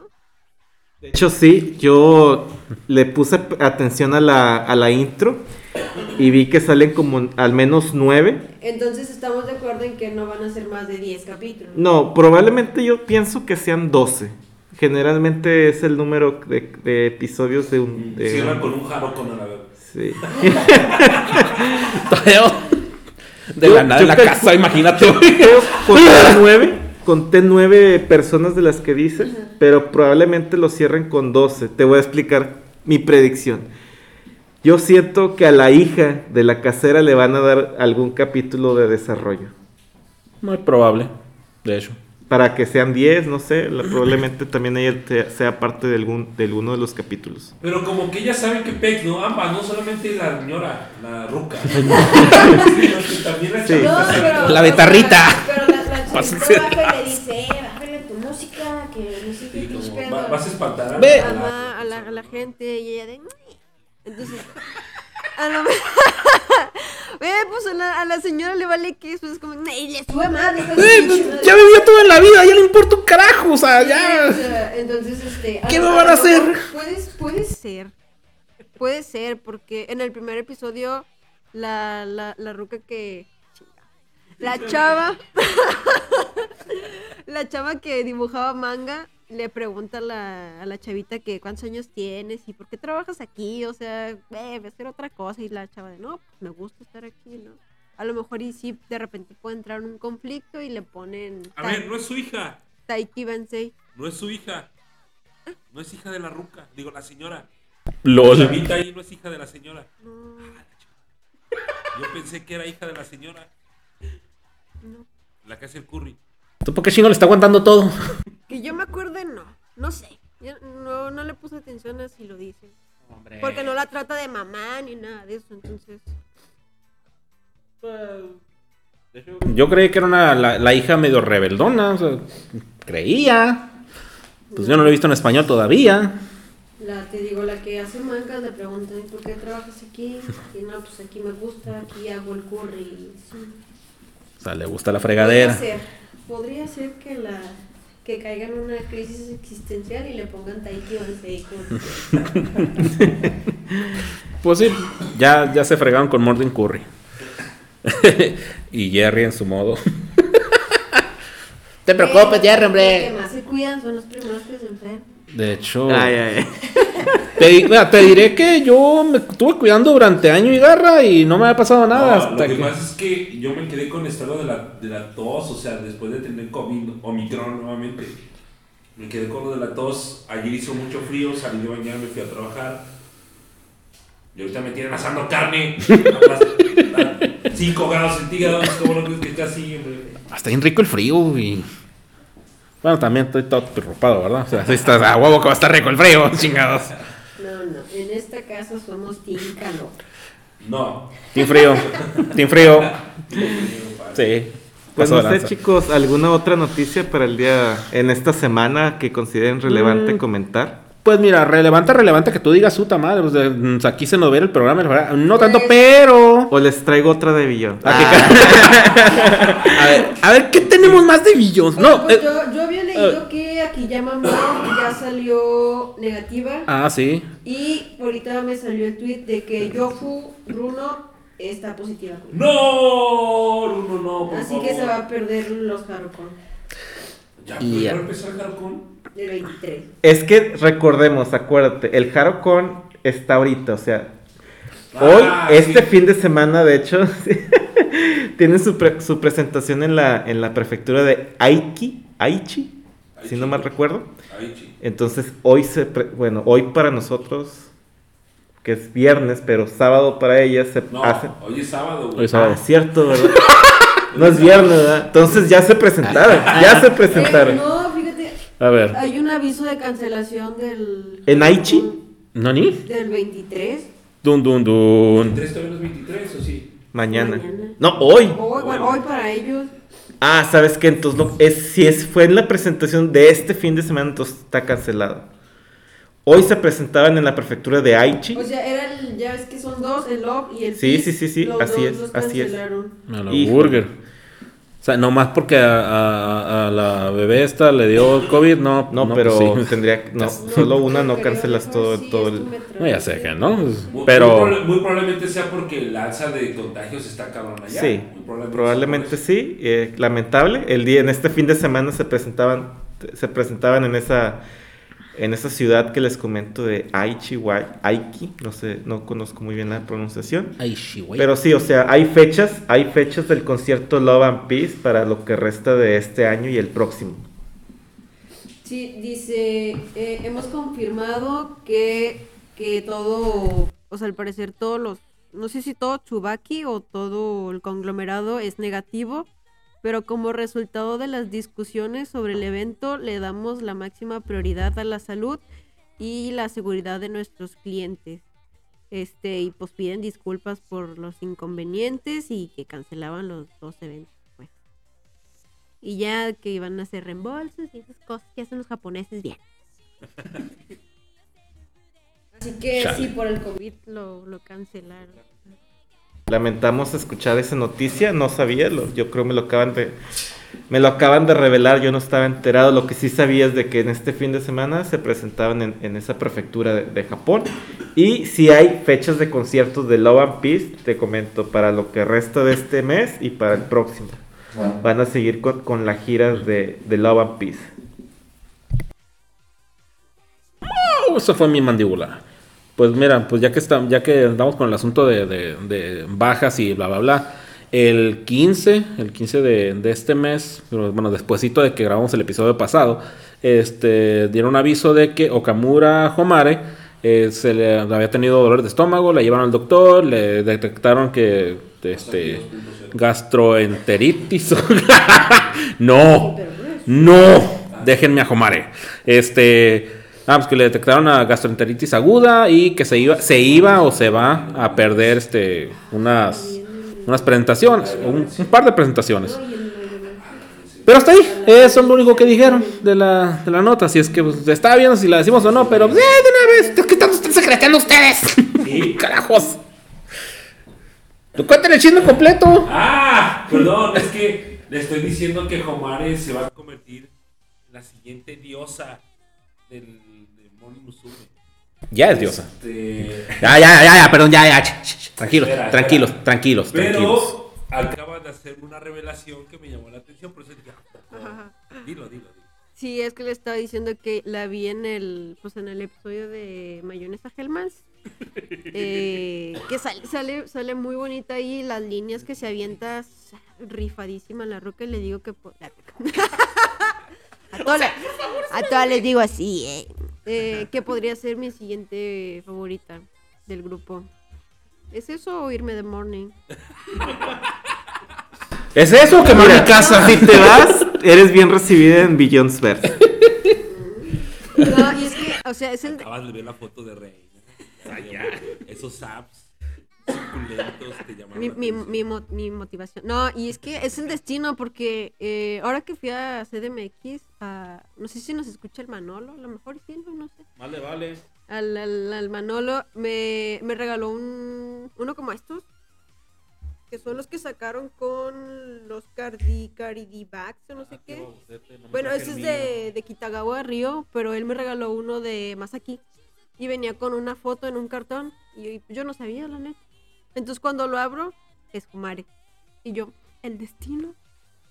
De hecho, sí, yo le puse atención a la, a la intro y vi que salen como al menos nueve. Entonces estamos de acuerdo en que no van a ser más de 10 capítulos. No, probablemente yo pienso que sean 12. Generalmente es el número de, de episodios de un... de Cierran un- con un jarro con la sí. De Yo- la nada yo en la casa, imagínate. Conté nueve, conté nueve personas de las que dices, pero probablemente lo cierren con 12. Te voy a explicar mi predicción. Yo siento que a la hija de la casera le van a dar algún capítulo de desarrollo. Muy probable, de hecho. Para que sean 10, no sé, la- probablemente también ella te- sea parte de, algún, de uno de los capítulos. Pero como que ellas saben que Pex, ¿no? Ambas, no solamente la señora, la ruca. sino que también la Sí. No, pero. La betarrita. Pero la, la baja y le dice, eh, bájale tu música, que no sé qué Sí, vas a espantar a Ve. a la- Ajá, a la, a la gente y ella de... Entonces, a lo Ve, pues a la, a la señora le vale que eso es como... "Ey, le sube más, deja de Eh, pues, madre". ya vivió todo en la vida, ya le importa un carajo, o sea, Sí, o ya. sea, entonces, este... ¿Qué me van a hacer? mejor Puedes, puede ser. Puede ser, porque en el primer episodio, la, la, la ruca que... La chava... la chava que dibujaba manga le pregunta a la, a la chavita que cuántos años tienes y por qué trabajas aquí, o sea, voy a hacer otra cosa y la chava de no, pues me gusta estar aquí, ¿no? A lo mejor y sí, de repente puede entrar en un conflicto y le ponen A ver, no es su hija. Taiki Bensei. No es su hija. No es hija de la ruca. Digo, la señora. La chavita ahí no es hija de la señora. No, Yo pensé que era hija de la señora. no. La que hace el curry. ¿Tú por qué chino le está aguantando todo? Que yo me acuerde, no. No sé. Yo no, no le puse atención a si lo dice. Porque no la trata de mamá ni nada de eso, entonces. Yo creí que era una, la, la hija medio rebeldona, o sea, creía. Pues yo no lo he visto en español todavía. La, te digo, la que hace mangas le preguntan, ¿por qué trabajas aquí? Y no, pues aquí me gusta, aquí hago el curry. Sí. O sea, le gusta la fregadera. ser, podría ser que la que caiga en una crisis existencial y le pongan Taiki Bensei con... Pues sí, ya, ya se fregaron con Morden Curry. y Jerry en su modo. Te preocupes, Jerry, Los hombre. que más se cuidan son los primeros que se enferman. De hecho, Ay, ay, ay. te, di- mira, te diré que yo me estuve cuidando durante año y garra y no me ha pasado nada. No, hasta lo que que- pasa es que yo me quedé con el estado de la, de la tos, o sea, después de tener COVID, Omicron nuevamente. Me quedé con lo de la tos. Ayer hizo mucho frío, salí de bañar, me fui a trabajar. Y ahorita me tienen asando carne a 5 grados centígrados. ¿Cómo no crees que está así, hombre? Hasta bien rico el frío, güey. Bueno, también estoy todo preocupado, ¿verdad? O sea, si estás a huevo que va a estar rico el frío, chingados. No, no. En esta casa somos Team Calor. No. Team frío. Team frío. Sí. Pues no sé, chicos, ¿alguna otra noticia para el día en esta semana que consideren relevante Mm. comentar? Pues mira, relevante, relevante que tú digas, puta madre. Pues, de- mm, aquí se nos ve el programa. No Pues- tanto, pero. O les traigo otra de Billón. Ah, a, ver, a ver, ¿qué tenemos más de Billions? No. Pues eh, yo, yo había leído que aquí Mom ya salió negativa. Ah, sí. Y ahorita me salió el tweet de que Yofu Bruno está positiva. No, no, no, por Así favor. que se va a perder los Harukon Ya, Y ¿puedo ya. empezar Harukon? del 23. Es que recordemos, acuérdate, el Harocon está ahorita, o sea, Ah, hoy, sí. este fin de semana, de hecho, tiene su, pre- su presentación en la, en la prefectura de Aiki, Aichi, si no mal recuerdo. Entonces, hoy se, pre- bueno, hoy para nosotros, que es viernes, pero sábado para ellas se No, hace. hoy es sábado, Hoy güey. es sábado. Ah, es cierto, ¿verdad? No es viernes, ¿verdad? Entonces ya se presentaron, ya se presentaron. Eh, no, fíjate, A ver. hay un aviso de cancelación del. ¿En Aichi? ¿No ni? Del 23. Dun, dun, dun. ¿Tres todavía no es 23 o sí? Mañana. Mañana. No, hoy. Hoy, bueno, hoy para ellos. Ah, ¿sabes qué? Entonces, no, es, si es, fue en la presentación de este fin de semana, entonces está cancelado. Hoy se presentaban en la prefectura de Aichi. O sea, era el, ya ves que son dos, el Love y el Sí, Peace, sí, sí, sí, los así dos es, los así es. A la burger. O sea, nomás porque a, a- a la bebé esta le dio COVID, no. No, pero pues sí. tendría no, solo una no cancelas todo, todo el... No, ya sé que, ¿no? Pues, Muy, Pero. muy, proba- muy probablemente sea porque el alza de contagios está cabrón allá. Sí, Muy probablemente eso. sí. eh, lamentable. El día, en este fin de semana se presentaban, se presentaban en esa, en esa ciudad que les comento de Aichi, Wai- Aiki. No sé, no conozco muy bien la pronunciación. Güey. Pero sí, o sea, hay fechas, hay fechas del concierto Love and Peace para lo que resta de este año y el próximo. Sí, dice, eh, hemos confirmado que, que todo, o sea, al parecer todos los, no sé si todo Tsubaki o todo el conglomerado es negativo, pero como resultado de las discusiones sobre el evento le damos la máxima prioridad a la salud y la seguridad de nuestros clientes. Este, y pues piden disculpas por los inconvenientes y que cancelaban los dos eventos, pues. Y ya que iban a hacer reembolsos y esas cosas que hacen los japoneses bien. Así que Chale. sí, por el COVID lo, lo cancelaron. Lamentamos escuchar esa noticia, no sabía, lo- yo creo me lo acaban de me lo acaban de revelar, yo no estaba enterado, lo que sí sabía es de que en este fin de semana se presentaban en, en esa prefectura de, de Japón y si hay fechas de conciertos de Love and Peace, te comento, para lo que resta de este mes y para el próximo. Van a seguir con, con la gira de, de Love and Peace. Oh, eso fue mi mandíbula. Pues mira, pues ya que está, ya que andamos con el asunto de, de- de bajas y bla bla bla. El 15, el 15 de, de este mes, bueno, despuesito de que grabamos el episodio pasado, este, dieron aviso de que Okamura Homare eh, se le había tenido dolor de estómago, la llevaron al doctor, le detectaron que este gastroenteritis. no, no, déjenme a Homare. Este, ah, pues que le detectaron a gastroenteritis aguda y que se iba, se iba o se va a perder este unas unas presentaciones, un, un par de presentaciones. Pero hasta ahí, eso es lo único que dijeron de la, de la nota. Si es que pues, está viendo si la decimos o no, pero pues, eh, de una vez, ¿qué están, están secretando ustedes? ¡Carajos! ¿Tú cuéntale el chisme completo? Ah, perdón, es que le estoy diciendo que Homare se va a convertir en la siguiente diosa del Musume. Ya es diosa. Este, Ya, ya, ya, ya, perdón, ya, ya. Tranquilos, Espera, tranquilos, espera. tranquilos, tranquilos. pero acaban de hacer una revelación que me llamó la atención, por eso dije, ah, dilo, dilo, dilo. Sí, es que le estaba diciendo que la vi en el, pues en el episodio de Mayonesa Hellmans. Eh, que sale, sale, sale muy bonita ahí, las líneas que se avienta rifadísima la roca y le digo que a todas le- a todas les digo así, eh. Eh, que podría ser mi siguiente favorita del grupo. ¿Es eso o irme de morning? ¿Es eso o quemar mi Mira, casa? Si te vas, eres bien recibida en Verse. No, y es que, o sea, es el... Acabas de ver la foto de Rey. Esos apps suculentos te llaman. Mi, mi, mi, mo- mi motivación. No, y es que es el destino porque eh, ahora que fui a CDMX, a- no sé si nos escucha el Manolo, a lo mejor sí, no, no sé. Vale, vale. Al, al, al Manolo me, me regaló un, uno como estos, que son los que sacaron con los Cardi, Cardi Bags o no sé qué. Bueno, ese es de, de Kitagawa Río, pero él me regaló uno de más aquí. Y venía con una foto en un cartón. Y yo, yo no sabía, la neta. Entonces cuando lo abro, es Kumare. Y yo, el destino,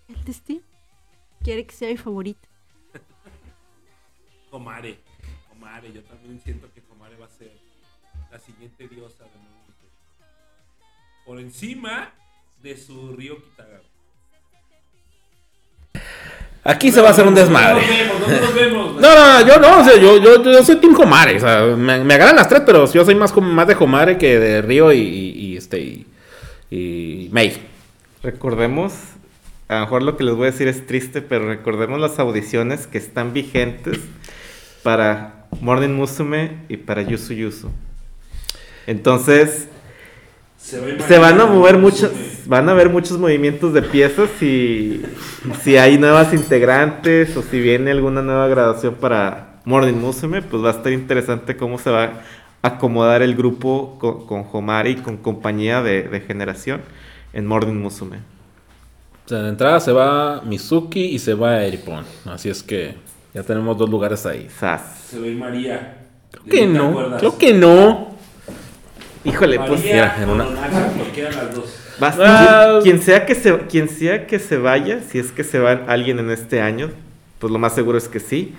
el destino, quiere que sea mi favorita. Comare. Comare. Yo también siento que Comare va a ser la siguiente diosa de Naruto. Por encima de su río Kitagawa. Aquí se va a hacer un desmadre. ¿Dónde nos vemos? ¿Dónde nos vemos? No, no, no, yo no, o sea, yo, yo, yo soy Team Comare, o sea, me, me agarran las tres, pero yo soy más, más de Comare que de Río y, y- y, este y, y May. Recordemos, a lo mejor lo que les voy a decir es triste, pero recordemos las audiciones que están vigentes para Morning Musume y para Yusu Yusu. Entonces, Se, va se van a mover muchos, van a haber muchos movimientos de piezas y si hay nuevas integrantes o si viene alguna nueva graduación para Morning Musume, pues va a estar interesante cómo se va a acomodar el grupo con, con Homari y con compañía de, de generación en Morning Musume. O sea, de entrada se va Mizuki y se va Eripon. Así es que ya tenemos dos lugares ahí. Sas. Se va María. Creo que ¿Te no, creo que no. Híjole, pues mira, en una- las dos. Ah. quien sea que se quien sea que se vaya, si es que se va alguien en este año, pues lo más seguro es que sí.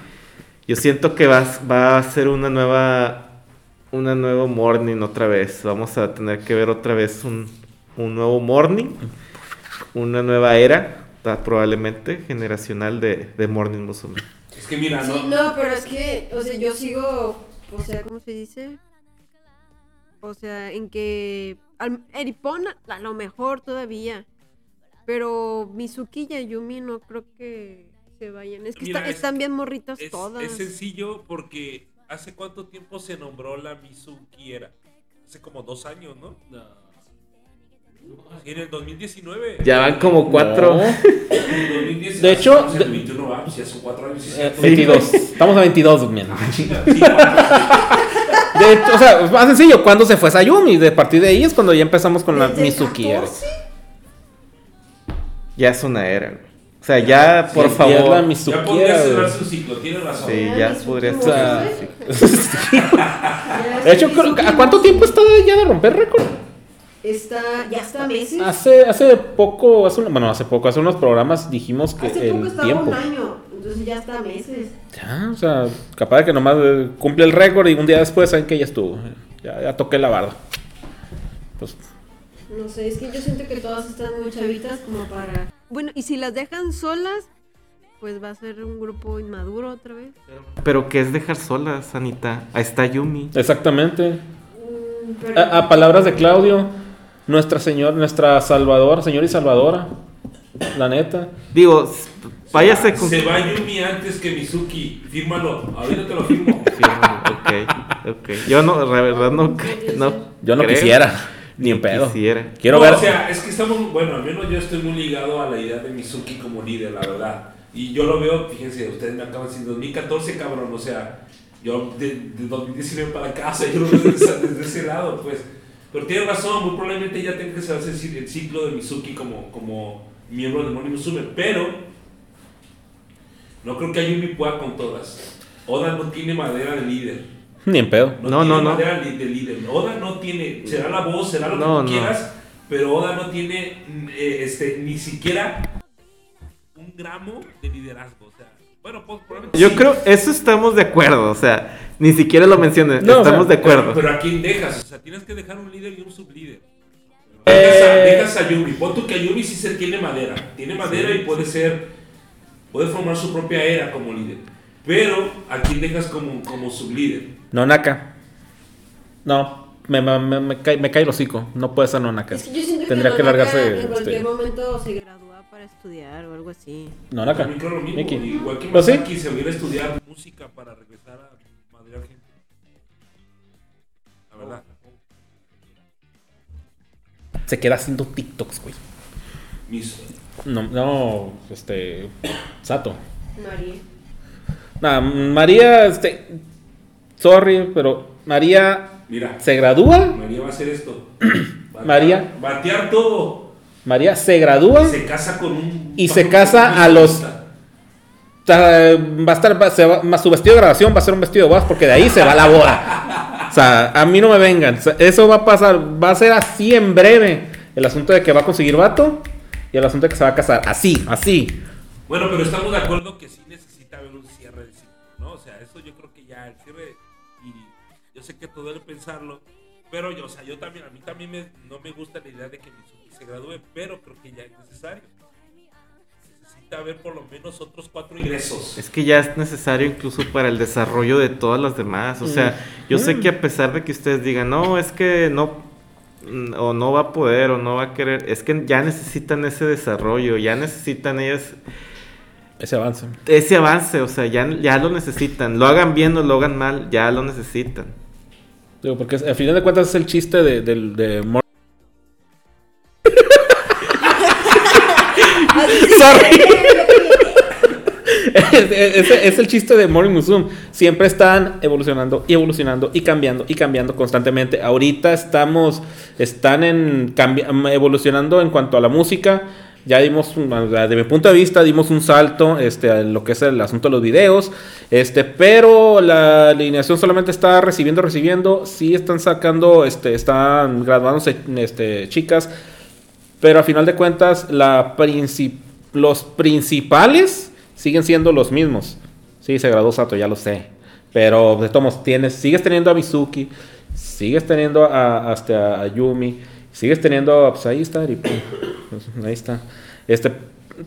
Yo siento que va, va a ser una nueva una nueva morning otra vez. Vamos a tener que ver otra vez un, un nuevo morning, una nueva era, probablemente generacional de, de morning musume. Es que mira, no. Sí, no, pero es que, o sea, yo sigo, o sea, ¿cómo se dice? O sea, en que al- Eripon a lo mejor todavía, pero Mizuki y Ayumi no creo que se vayan. Es que Mira, está- es- están bien morritas Es, todas. es sencillo porque ¿hace cuánto tiempo se nombró la Mizuki era? Hace como dos años, ¿no? En el 2019. Ya van como cuatro. No. En el 2019, De hecho, estamos en el de- 21 vamos, ya son cuatro años. sí, Eh, cierto. 22. Estamos a 22, men. De hecho, o sea, más sencillo, cuando se fue Sayumi? De partir de ahí es cuando ya empezamos con la Mizuki. era. 14. Ya es una era. güey. O sea, ya por Sí, ya favor. Mizuki Ya podría era, cerrar su ciclo, tiene razón. Sí, Ya, podría. Ya De hecho, ¿a cuánto tiempo está ya de romper récord? Está, ya está meses. Hace, hace poco, hace un- bueno, hace poco, hace unos programas dijimos que Hace poco el estaba tiempo. un año, entonces ya está meses. Ya, o sea, capaz de que nomás eh, cumple el récord y un día después saben que ya estuvo. Ya, ya toqué la barda. Pues, No sé, es que yo siento que todas están muy chavitas como para... Bueno, y si las dejan solas, pues va a ser un grupo inmaduro otra vez. Pero ¿qué es dejar solas, Anita? Ahí está Yumi. exactamente. Mm, pero- A, a palabras de Claudio, nuestra señor, nuestra salvadora, señor y salvadora. La neta. Digo, váyase con... Se va Yumi antes que Mizuki. Fírmalo. Ahorita te lo firmo. Ok, ok. Yo no, la verdad no, no Yo no creo. quisiera. Ni en pedo. Quisiera. Quiero No, ver. O sea, es que estamos, bueno, al menos yo estoy muy ligado a la idea de Mizuki como líder, la verdad. Y yo lo veo, fíjense, ustedes me acaban de decir 2014, cabrón, o sea, yo de, de 2019 para acá, o sea, yo lo veo desde, desde ese lado, pues. Pero tiene razón, muy probablemente ya tenga que cerrarse el ci- el ciclo de Mizuki como, como miembro de Moni Musume, pero no creo que Ayumi pueda con todas. Oda no tiene madera de líder. Ni en pedo. No, tiene no, no. madera li- de líder. Oda no tiene, será la voz, será lo que No, tú no. quieras, pero Oda no tiene mm, eh, este, ni siquiera un gramo de liderazgo. O sea, bueno, pues probablemente Yo sí, creo, eso estamos de acuerdo, o sea, ni siquiera lo mencioné, No, o estamos sea, de acuerdo. Pero, pero a quién dejas, o sea, tienes que dejar un líder y un sublíder. Eh. Dejas, a, dejas a Yumi, pon tú que Yumi sí se tiene madera, tiene madera y puede ser, puede formar su propia era como líder. Pero a quién dejas como, como sublíder. No, Naka. No. me, me, me- me cae, me cae el hocico. No puede ser Nonaka. Es que yo siento Tendría que, que Nonaka largarse. En cualquier este, momento se gradúa para estudiar o algo así. Nonaka. También creo lo mismo. Miki. Igual que ¿Pues sí? Se hubiera a estudiar música para regresar a Madrid Argentina. La verdad. Se queda haciendo TikToks, güey. Mis, No, no, este. Sato. María. Nada, María, este. Sorry, pero María mira, se gradúa. María va a hacer esto. Batear- María. Batear todo. María se gradúa. Se casa con un. Y se casa a los- Va a estar, va- se va- más su vestido de grabación va a ser un vestido de bodas porque de ahí se va la boda. O sea, a mí no me vengan. O sea, eso va a pasar, va a ser así en breve. El asunto de que va a conseguir vato y el asunto de que se va a casar. Así, así. Bueno, pero estamos de acuerdo que sí necesita haber un cierre de ciclo, ¿no? O sea, eso yo creo que ya el cierre, y yo sé que todo debe pensarlo, pero yo, o sea, yo también, a mí también me- no me gusta la idea de que Mizuki se gradúe, pero creo que ya es necesario. Necesita haber por lo menos otros cuatro ingresos. Es que ya es necesario incluso para el desarrollo de todas las demás. O sea, yo sé que a pesar de que ustedes digan, no, es que no, mm, o no va a poder, o no va a querer, es que ya necesitan ese desarrollo, ya necesitan ellas Ese avance. ese avance, o sea, ya, ya lo necesitan. Lo hagan bien o lo hagan mal, ya lo necesitan. Digo, porque al final de cuentas es el chiste de, de Mor- Sorry. Es, es- el chiste de Morning Musume. Siempre están evolucionando y evolucionando y cambiando y cambiando constantemente. Ahorita estamos, están en cambi- evolucionando en cuanto a la música. Ya dimos, un- de mi punto de vista, dimos un salto este, lo que es el asunto de los videos. Este, pero la alineación solamente está recibiendo, recibiendo. Sí están sacando, este, están graduándose este, chicas. Pero a final de cuentas, los principales siguen siendo los mismos. Sí, se graduó Sato, ya lo sé. Pero de todos tienes, sigues teniendo a Mizuki, sigues teniendo a, hasta a Yumi, sigues teniendo a, pues ahí está, pues, ahí está. Este,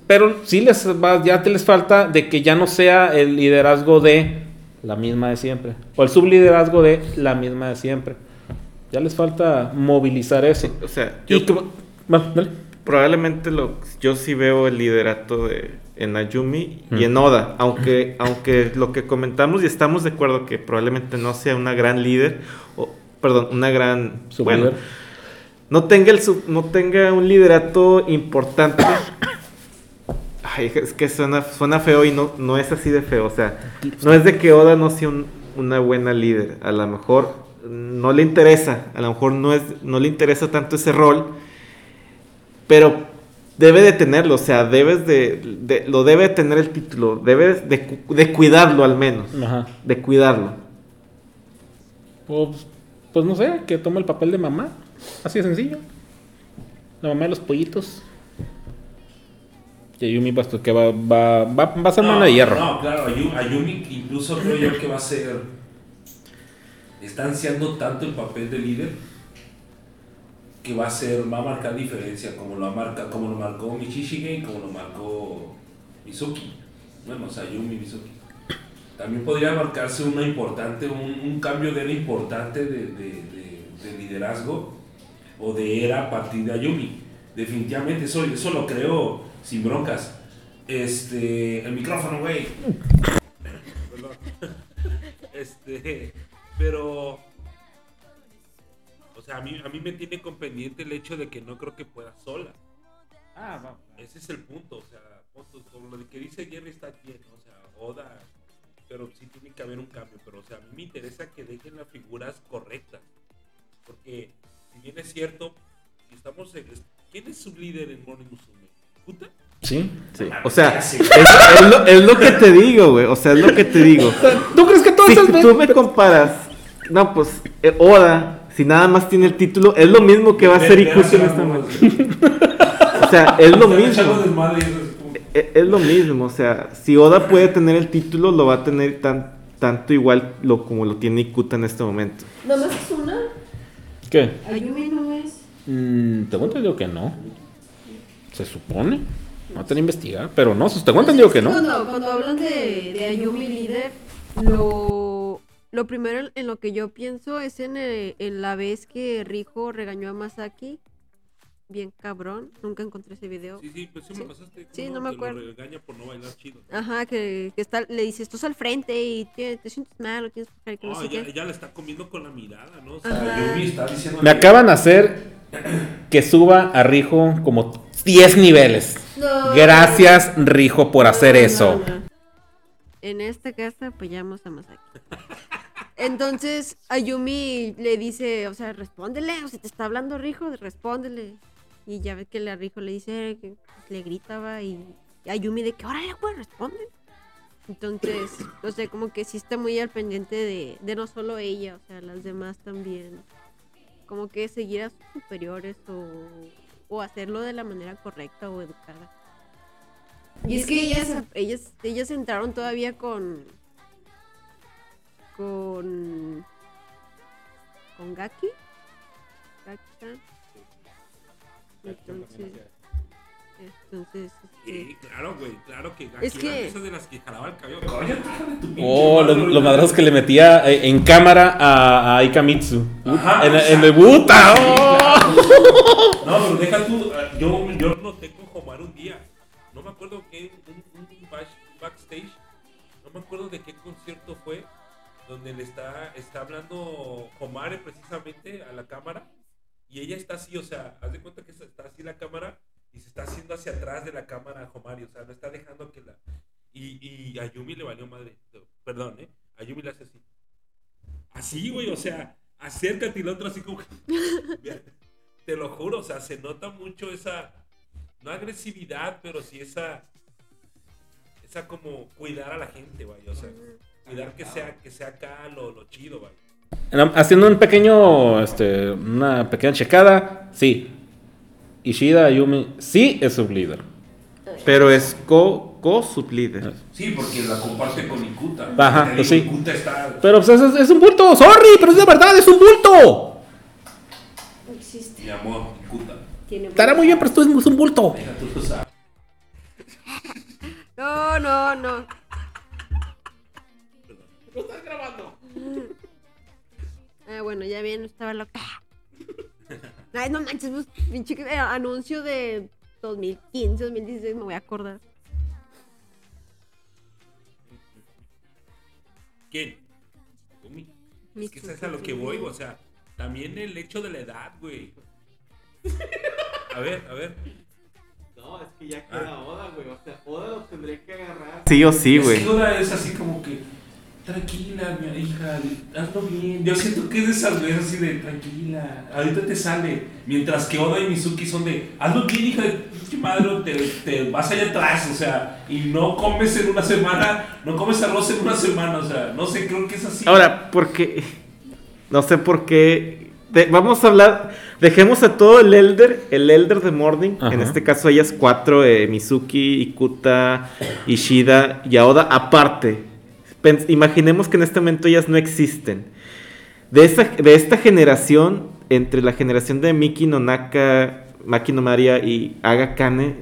pero sí les va, ya te les falta de que ya no sea el liderazgo de la misma de siempre. O el subliderazgo de la misma de siempre. Ya les falta movilizar eso. O sea, Y yo que- bueno, dale. probablemente lo, yo sí veo el liderato de, en Ayumi y en Oda, aunque, aunque lo que comentamos y estamos de acuerdo que probablemente no sea una gran líder, o, perdón, una gran... Bueno, no tenga, el, no tenga un liderato importante. Ay, es que suena, suena feo y no, no es así de feo. O sea, no es de que Oda no sea un- una buena líder. A lo mejor no le interesa. A lo mejor no, es, no le interesa tanto ese rol. Pero debe de tenerlo. O sea, debes de, de- lo debe de tener el título. Debes de, cu- de cuidarlo al menos. Ajá. De cuidarlo. Pues, pues no sé, que toma el papel de mamá. Así de sencillo. La mamá de los pollitos. Y Ayumi pues, que va, va, va, va a ser mano de hierro. No, claro, Ayu- Ayumi incluso creo yo que va a ser. Está ansiando tanto el papel de líder que va a ser, va a marcar diferencia como lo marca, como lo marcó Michishige y como lo marcó Mizuki. Bueno, o sea, Ayumi y Mizuki. También podría marcarse una importante, un, un cambio de era importante de, de- de- de liderazgo o de era a partir de Ayumi. Definitivamente, eso, eso lo creo sin broncas. Este, el micrófono, güey. Perdón. Este, pero, sea, a mí, a mí me tiene con pendiente el hecho de que no creo que pueda sola. Ah, va. Ese es el punto, o sea, punto, como lo que dice Jerry está bien, o sea, Oda, pero sí tiene que haber un cambio, pero o sea, a mí me interesa que dejen las figuras correctas, porque si bien es cierto, si estamos en, ¿quién es su líder en Morning Musume? ¿Kuta? Sí. O sea, Sí. es, es lo, es lo que te digo, güey. O sea, es lo que te digo. ¿Tú crees que todos Si tú me comparas, no, pues, eh, Oda, si nada más tiene el título, es lo mismo que va a hacer ver Ikuchi en a este momento. O sea, es lo mismo. es lo mismo, o sea, si Oda puede tener el título, lo va a tener tan, tanto igual lo, como lo tiene Ikuta en este momento. ¿Nomás es una? ¿Qué? Ayumi no es. Mm, tengo entendido que no. Se supone. No te investigar, pero no, tengo entendido que no. Cuando, cuando hablan de, de Ayumi líder, lo, Lo primero en lo que yo pienso es en, el- en la vez que Rijo regañó a Masaki. Bien cabrón. Nunca encontré ese video. Sí, sí, pues sí me pasaste. ¿cómo Sí, no me Que acuerdo. Lo regaña por no bailar chido. Ajá, que, que está, le dice, estás al frente y te, te sientes mal o tienes que no No, sé ya, le está comiendo con la mirada, ¿no? O sea, Ajá. Yumi está diciendo. Me acaban de hacer que suba a Rijo como 10 niveles. No. Gracias, Rijo, por hacer No, no, eso. no. En esta casa apoyamos a Masaki. Entonces, Ayumi le dice, o sea, respóndele, o sea, te está hablando Rijo, respóndele. Y ya ves que la Rijo le dice, que le gritaba y Ayumi de que, órale, güey, responde. Entonces, o sea, como que sí está muy al pendiente de, de no solo ella, o sea, las demás también. Como que seguir a sus superiores o, o hacerlo de la manera correcta o educada. Y es que ellas, ellas, ellas entraron todavía con. Con. con Gaki. Gaki-san. Entonces. Entonces. este, Sí, claro, güey, claro que Es aquí que- esas de las que jalaba el cabello. Oh, los, madre, los madrazos que le metía eh, en cámara a, a Ikamitsu. Ajá, en, en el Buta. Sí, oh. claro. No, pero deja tú. eh, Yo, yo lo noté con Homar un día. No me acuerdo qué. Un, un back- backstage. No me acuerdo de qué concierto fue. Donde le está, está hablando Homare precisamente a la cámara. Y ella está así, o sea, haz de cuenta que está así la cámara. Y se está haciendo hacia atrás de la cámara a Homari. O sea, no está dejando que la. Y, y a Yumi le valió madre. Perdón, ¿eh? A Yumi le hace así. Así, güey, o sea, acércate y la otra así como. Te lo juro, o sea, se nota mucho esa. No agresividad, pero sí esa. Esa como cuidar a la gente, vaya. O sea, cuidar que sea, que sea acá lo, lo chido, vaya. Haciendo un pequeño, este, una pequeña checada, sí. Ishida Ayumi sí es sublíder. Pero es co, co sublíder. Sí, porque la comparte con Ikuta. Ajá, pues sí. Ikuta está. Pero pues es, es un bulto, sorry, pero es de verdad, es un bulto. No existe. Mi amor, Ikuta. Estará muy bien, pero esto es, un bulto. Deja tú lo sabes. No, no, no. Lo estás grabando. Ah, bueno, ya bien, estaba loca. Ay, no manches, pues, pinche eh, anuncio de 2015, 2016, me voy a acordar. ¿Quién? Yumi. Mi Es que es a lo que voy, o sea, también el hecho de la edad, güey. A ver, a ver. No, es que ya queda Oda, güey. O sea, Oda lo tendría que agarrar. Sí o sí, güey. Duda es así como que, tranquila, mi hija, hazlo bien. Yo siento que es de esas veces así de, tranquila, ahorita te sale. Mientras que Oda y Mizuki son de, hazlo bien, hija de pinche madre, te, te vas allá atrás, o sea, y no comes en una semana, no comes arroz en una semana, o sea, no sé, creo que es así. Ahora, porque. No sé por qué. de- vamos a hablar. Dejemos a todo el Elder, el Elder de Morning. Ajá. En este caso, ellas cuatro: eh, Mizuki, Ikuta, Ishida y Aoda, aparte. Imaginemos que en este momento ellas no existen. De, esa, de esta generación, entre la generación de Miki Nonaka, Maki no Maria y Aga Kane,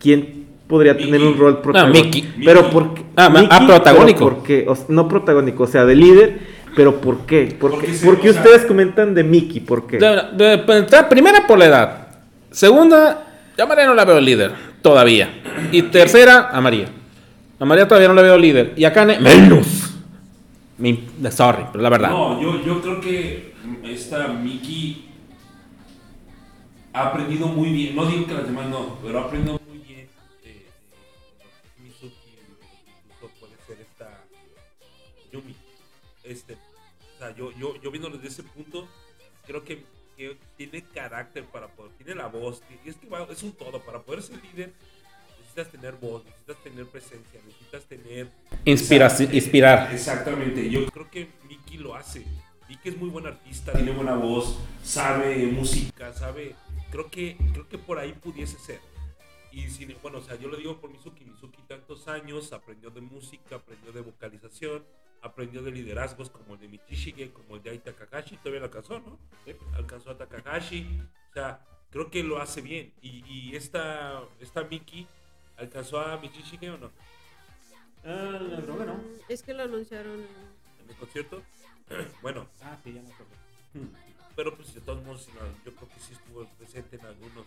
¿quién podría tener un rol protagónico? Pero Miki. porque. Ah, ah, Miki, protagónico. pero porque, o sea, no protagónico, o sea, de líder, pero ¿por qué? ¿Por Porque qué, sí, ¿por qué o sea- ustedes comentan de Miki? ¿Por qué? De- de- la primera por la edad. Segunda, yo a María no la veo líder, todavía. Y tercera, a María. A María todavía no la veo líder. Y a Kane, menos. Sorry, pero la verdad. No, yo, yo creo que esta Miki ha aprendido muy bien. No digo que las demás no, pero ha aprendido muy bien de Mizuki, puede ser esta Yumi. Este, o sea, yo, yo, yo viéndolo desde ese punto, creo que, tiene carácter para poder, tiene la voz, y que es un todo, para poder ser líder necesitas tener voz, necesitas tener presencia, necesitas tener Inspiraci- Exact- inspirar. Exactamente, yo creo que Miki lo hace. Miki es muy buen artista, tiene buena voz, sabe música, sabe. Creo que, creo que por ahí pudiese ser. Y si, bueno, o sea, yo lo digo por Mizuki. Mizuki tantos años, aprendió de música, aprendió de vocalización, aprendió de liderazgos como el de Michishige, como el de Ai Takahashi, todavía lo alcanzó, ¿no? Sí, Alcanzó a Takahashi. O sea, creo que lo hace bien. Y, y esta, esta Miki alcanzó a Michishige o no? Es que lo anunciaron. En el concierto. bueno, Ah, sí, ya me acuerdo. pero pues de todos modos, no, yo creo que sí estuvo presente en algunos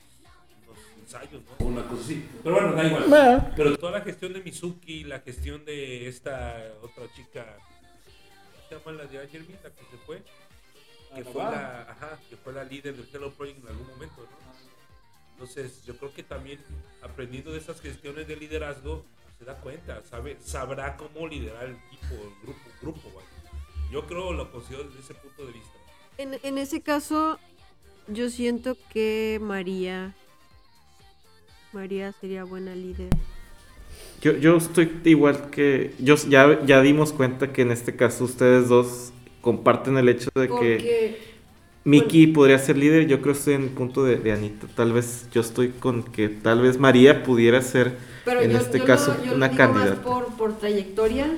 unos ensayos, ¿no? Una cosa así. Pero bueno, da igual. Bueno. Pero toda la gestión de Mizuki, la gestión de esta otra chica, ¿cómo se llama la de Ayer la que se fue? Que fue la, ajá, que fue la líder del Hello Project en algún momento, ¿no? Entonces, yo creo que también aprendiendo de esas gestiones de liderazgo, se da cuenta, sabe, sabrá cómo liderar el equipo, el grupo, grupo, vaya. Yo creo, lo considero desde ese punto de vista. En, en ese caso, yo siento que María. María sería buena líder. Yo, yo estoy igual que. Yo, ya, ya dimos cuenta que en este caso ustedes dos comparten el hecho de que. Miki podría ser líder. Yo creo que estoy en el punto de, de Anita. Tal vez yo estoy con que tal vez María pudiera ser Pero en yo- este yo caso lo- yo lo una candidata. Por, por trayectoria,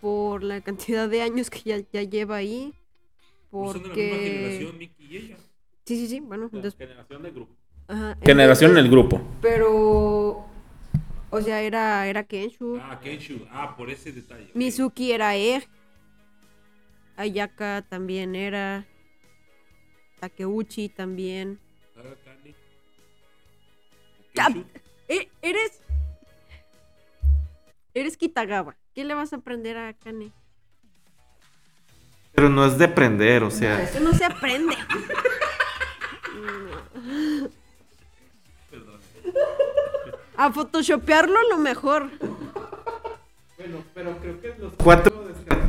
por la cantidad de años que ya, ya lleva ahí. Pues Son de la misma Porque. generación, Miki y ella. Sí, sí, sí. Bueno, Generación de grupo. ajá, Generación en el grupo. Pero. O sea, era, era Kenshu. Ah, Kenshu. Ah, por ese detalle. Mizuki era Er. Ayaka también era. Takeuchi también. E- Eres. Eres Kitagawa. ¿Qué le vas a aprender a Kane? Pero no es de aprender, o sea. Eso no se aprende. A photoshopearlo a lo mejor. Bueno, pero creo que los cuatro,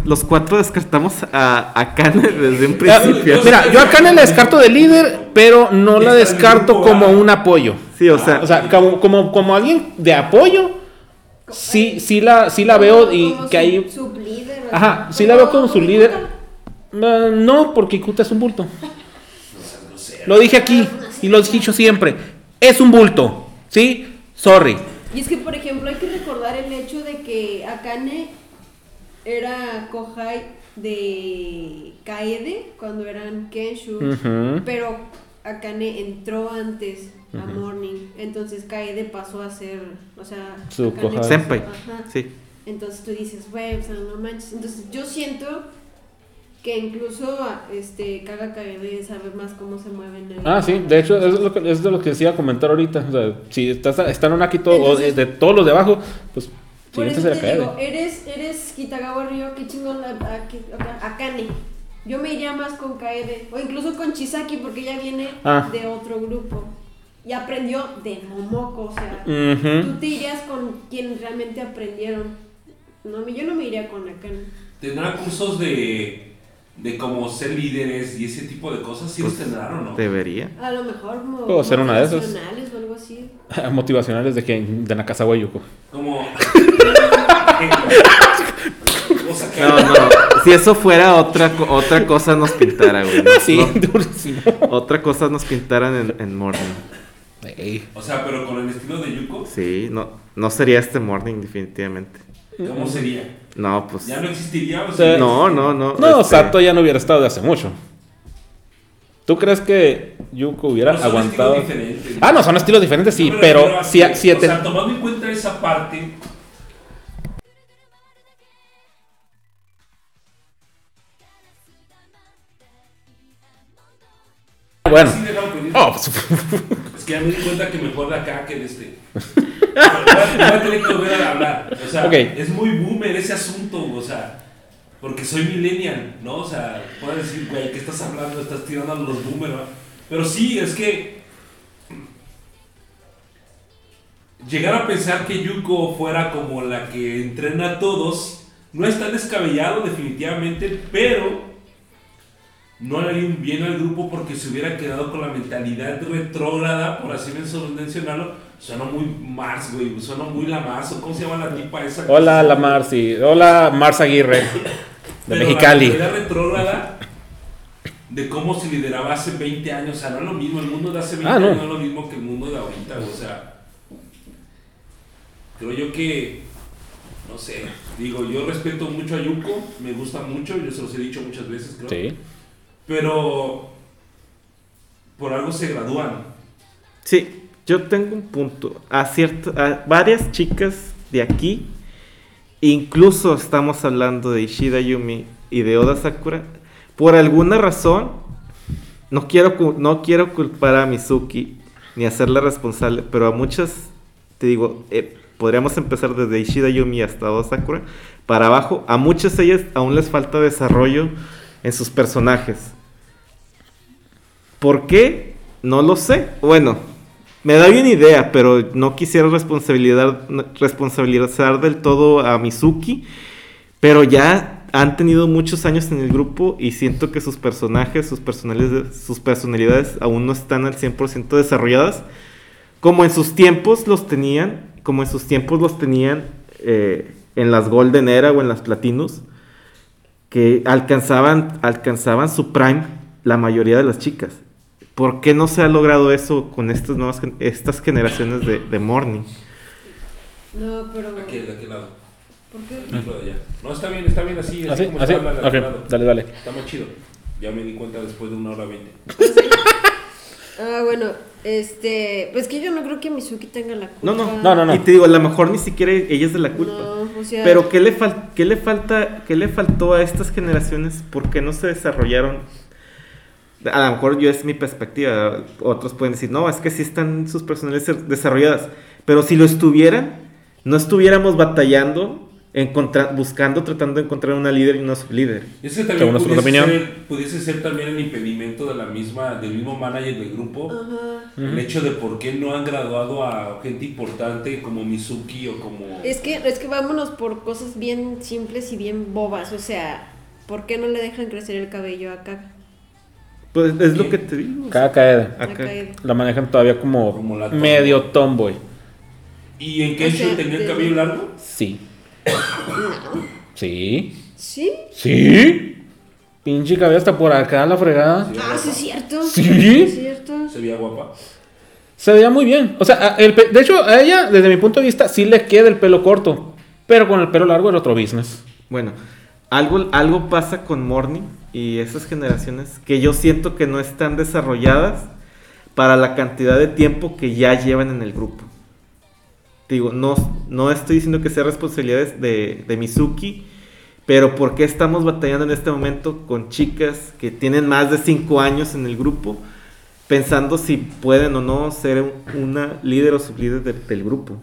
los cuatro descartamos a, a Kane desde un principio. Mira, yo a Kane la descarto de líder, pero no la descarto como un apoyo. Sí, o sea, O sea, como, como, como alguien de apoyo, sí, sí la, sí la veo y Como que sub- ahí... Ajá, sí la veo como su líder. No, porque Ikuta es un bulto. Lo dije aquí y lo he dicho siempre. Es un bulto. ¿Sí? Sorry. Y es que, por ejemplo, hay que recordar el hecho de que Akane era Kohai de Kaede cuando eran Kenshu, pero Akane entró antes a Morning, entonces Kaede pasó a ser, o sea, Su Akane Kohai. pasó- Senpai. ajá. sí. Entonces tú dices, güey, o sea, no manches. Entonces yo siento que incluso este Kaga Kaede sabe más cómo se mueven. el- Ah, sí, de hecho, es, lo que, es de lo que decía comentar ahorita. O sea, si estás, están en Akito o de, todos los de abajo, pues Por eso te digo, eres, eres Kitagawa Ryo, qué chingón a, a, a- a Kane. Yo me iría más con Kaede, o incluso con Chisaki, porque ella viene Ah. de otro grupo. Y aprendió de Momoko, o sea, tú te irías con quien realmente aprendieron. No, yo no me iría con Akane. ¿Tendrán cursos de, de cómo ser líderes y ese tipo de cosas? ¿Sí los tendrán o no? Debería. A lo mejor Puedo ser una de esas. motivacionales o algo así. Motivacionales de que de Nakazawa Yuko. Como. o sea, que- No, no. Si eso fuera otra, otra cosa nos pintara, güey. ¿no? Sí, No, durísimo. otra cosa nos pintaran en, en Morning. O sea, pero con el estilo de Yuko, Sí, no, no sería este Morning definitivamente. ¿cómo sería? No, pues. ¿Ya no existiría? O sea, No, no, no. No, este, Sato ya no hubiera estado de hace mucho. ¿Tú crees que Yuko hubiera pero son aguantado? estilos diferentes. Ah, no, son estilos diferentes, sí, No pero a si, que, si o te- sea, tomando en cuenta esa parte, Bueno. sí. Oh, pues, Es que ya me di cuenta que mejor de acá que de este. Voy a tener que volver a hablar. O sea, es muy boomer ese asunto, o sea, porque soy millennial, ¿no? O sea, puedo decir, güey, ¿qué estás hablando? Estás tirando a los boomers, ¿no? Pero sí, es que. Llegar a pensar que Yuko fuera como la que entrena a todos no es tan descabellado, definitivamente, pero no le haría un bien al grupo porque se hubiera quedado con la mentalidad retrógrada, por así mencionarlo. Suena muy Mars, güey. Suena muy la Mars. ¿o ¿Cómo se llama la tipa esa? Hola, la Marci. Hola, Mars Aguirre. De Pero Mexicali. La retrógrada de cómo se lideraba hace 20 años. O sea, no es lo mismo. El mundo de hace 20 Ah, no. años no es lo mismo que el mundo de ahorita. O sea, creo yo que. No sé. Digo, yo respeto mucho a Yuko. Me gusta mucho. Yo se los he dicho muchas veces, creo. Sí. Pero por algo se gradúan. Sí, yo tengo un punto. A, varias chicas de aquí, incluso estamos hablando de Ishida Yumi, y de Oda Sakura, por alguna razón, no quiero, no quiero culpar a Mizuki ni hacerla responsable, pero a muchas, te digo, eh, podríamos empezar desde Ishida Yumi hasta Oda Sakura, para abajo, a muchas ellas aún les falta desarrollo en sus personajes. ¿Por qué? No lo sé. Bueno, me da una idea, pero no quisiera responsabilidad, responsabilizar del todo a Mizuki. Pero ya han tenido muchos años en el grupo y siento que sus personajes, sus personalidades, sus personalidades aún no están al 100% desarrolladas. Como en sus tiempos los tenían, como en sus tiempos los tenían eh, en las Golden Era o en las Platinus, que alcanzaban, alcanzaban su prime la mayoría de las chicas. ¿Por qué no se ha logrado eso con estas nuevas estas generaciones de, de Morning? No, pero. Aquí, de aquel lado. ¿Por qué? No, está bien, está bien así. ¿Así? como ¿Así? está dale, dale. Está más chido. Ya me di cuenta después de una hora veinte. Ah, bueno, este. Pues que yo no creo que Mizuki tenga la culpa. No, no, No, no, no. Y te digo, a lo mejor ni siquiera ella es de la culpa. No, o sea. Pero ¿qué le, fal- qué le falta, qué le faltó a estas generaciones? ¿Por qué no se desarrollaron? A lo mejor yo es mi perspectiva. Otros pueden decir, no, es que sí están sus personalidades desarrolladas. Pero si lo estuvieran, no estuviéramos batallando, buscando, tratando de encontrar una líder y una sublíder. Y es que también pudiese opinión. ser, pudiese ser también el impedimento de la misma, del mismo manager del grupo. Ajá. El hecho de por qué no han graduado a gente importante como Mizuki o como... Es que, es que vámonos por cosas bien simples y bien bobas. O sea, ¿por qué no le dejan crecer el cabello acá? Pues es lo que te digo. Cada caída. Acá. La manejan todavía como, Como la medio tomboy. ¿Y en Kensho sea, tenía el de- cabello largo? Sí. Sí. ¿Sí? Sí. Pinche cabello hasta por acá, la fregada. Ah, sí, es cierto. ¿Sí? Es cierto. Se veía guapa. Se veía muy bien. O sea, el pe- de hecho, a ella, desde mi punto de vista, sí le queda el pelo corto. Pero con el pelo largo era otro business. Bueno, algo, algo pasa con Morning y esas generaciones que yo siento que no están desarrolladas para la cantidad de tiempo que ya llevan en el grupo. Digo, no, no estoy diciendo que sea responsabilidad de, de Mizuki, pero ¿por qué estamos batallando en este momento con chicas que tienen más de 5 años en el grupo, pensando si pueden o no ser un- una líder o sublíder de- del grupo?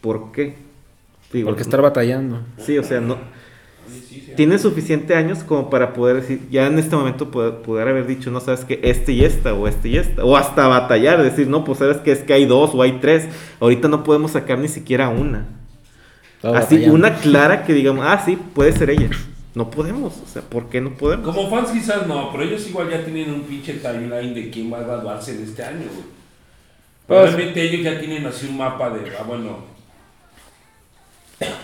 ¿Por qué? Digo, Porque estar batallando. Sí, o sea, no. Tiene suficiente años como para poder decir, ya en este momento poder, poder haber dicho, no sabes que este y esta, o este y esta, o hasta batallar, decir, no, pues sabes que es que hay dos o hay tres, ahorita no podemos sacar ni siquiera una. Así, batallando. una clara que digamos, ah, sí, puede ser ella. No podemos, o sea, ¿por qué no podemos? Como fans quizás no, pero ellos igual ya tienen un pinche timeline de quién va a graduarse en este año, güey. Pues- Probablemente ellos ya tienen así un mapa de, ah, bueno...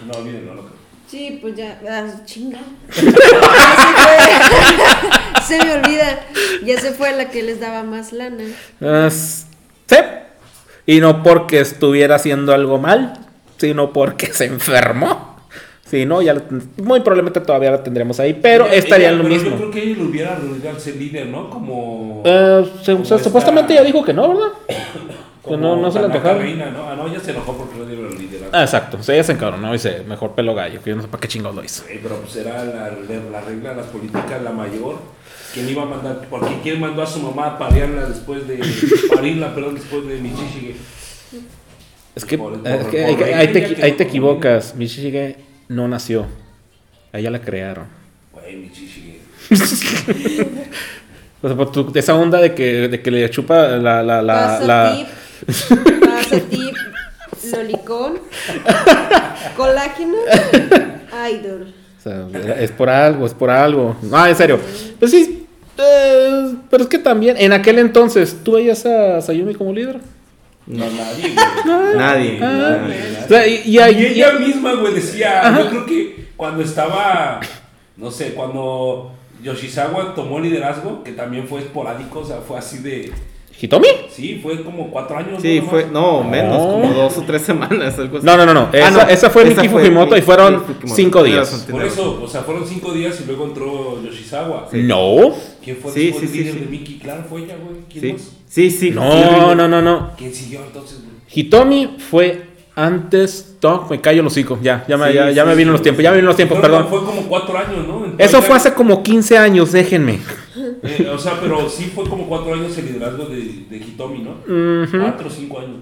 No, olvídenlo, no creo. Sí, pues ya. Ah, chinga. Ya se fue. se me olvida. Ya se fue la que les daba más lana. Ah, sí. Y no porque estuviera haciendo algo mal, sino porque se enfermó. Si no, ya lo- muy probablemente todavía la tendremos ahí, pero Ella- estaría ella- en lo pero mismo. Yo creo que ella lo hubiera arreglado al ser líder, ¿no? Como... Eh, se- como o sea, esta- supuestamente ya dijo que no, ¿verdad? como no- no se le antojaba. Reina, ¿no? Ah, no, ella se enojó porque no dieron el liderazgo. Ah, exacto. O sea, ella se encabronó y dice, mejor pelo gallo, que yo no sé para qué chingados lo hizo. Sí, pero pues era la, la regla de las políticas, la mayor. ¿Quién iba a mandar? Porque quién mandó a su mamá a parirla después de. parirla, perdón, después de Michishige. Es que, Por- es por- que por ahí, te, ahí te equivocas. Michige no nació. A ella la crearon. Güey, Michishige. O sea, por tu- esa onda de que, de que le chupa la... la, la, Pasa la- tip. Pasa tip. Lolicón. Colágeno. Idol. o sea, es por algo, es por algo. No, en serio. Pues sí. eh, pero es que también, en aquel entonces, ¿tú veías a Sayumi como líder? No, nadie, güey. Nadie. Ah. nadie. O sea, y, y Y ahí- ella misma, güey, decía. Yo creo que cuando estaba. No sé, cuando Yoshizawa tomó liderazgo, que también fue esporádico, o sea, fue así de. ¿Hitomi? Sí, fue como cuatro años. Sí, ¿no? fue, no, menos, No. como dos o tres semanas, algo así. No, no, no, no. Esa, Ah, esa fue Miki Fujimoto y fueron Miki Fujimoto. cinco días. Por eso, o sea, fueron cinco días y luego entró Yoshizawa. No. ¿Quién fue Sí, sí, líder sí, de. Mickey? Claro, fue ella, güey. ¿Quién Sí, más? sí, sí. No, no, no, no. ¿Quién siguió entonces, güey? Hitomi fue Antes, no, me callo los hocico. Ya, ya me, Sí, ya, ya sí, me vino sí, los tiempos, sí. ya me vino los tiempos, perdón. Fue como cuatro años, ¿no? Eso fue hace como 15 años, déjenme. Eh, o sea, pero sí fue como cuatro años el liderazgo de, de Hitomi, ¿no? Cuatro o cinco años.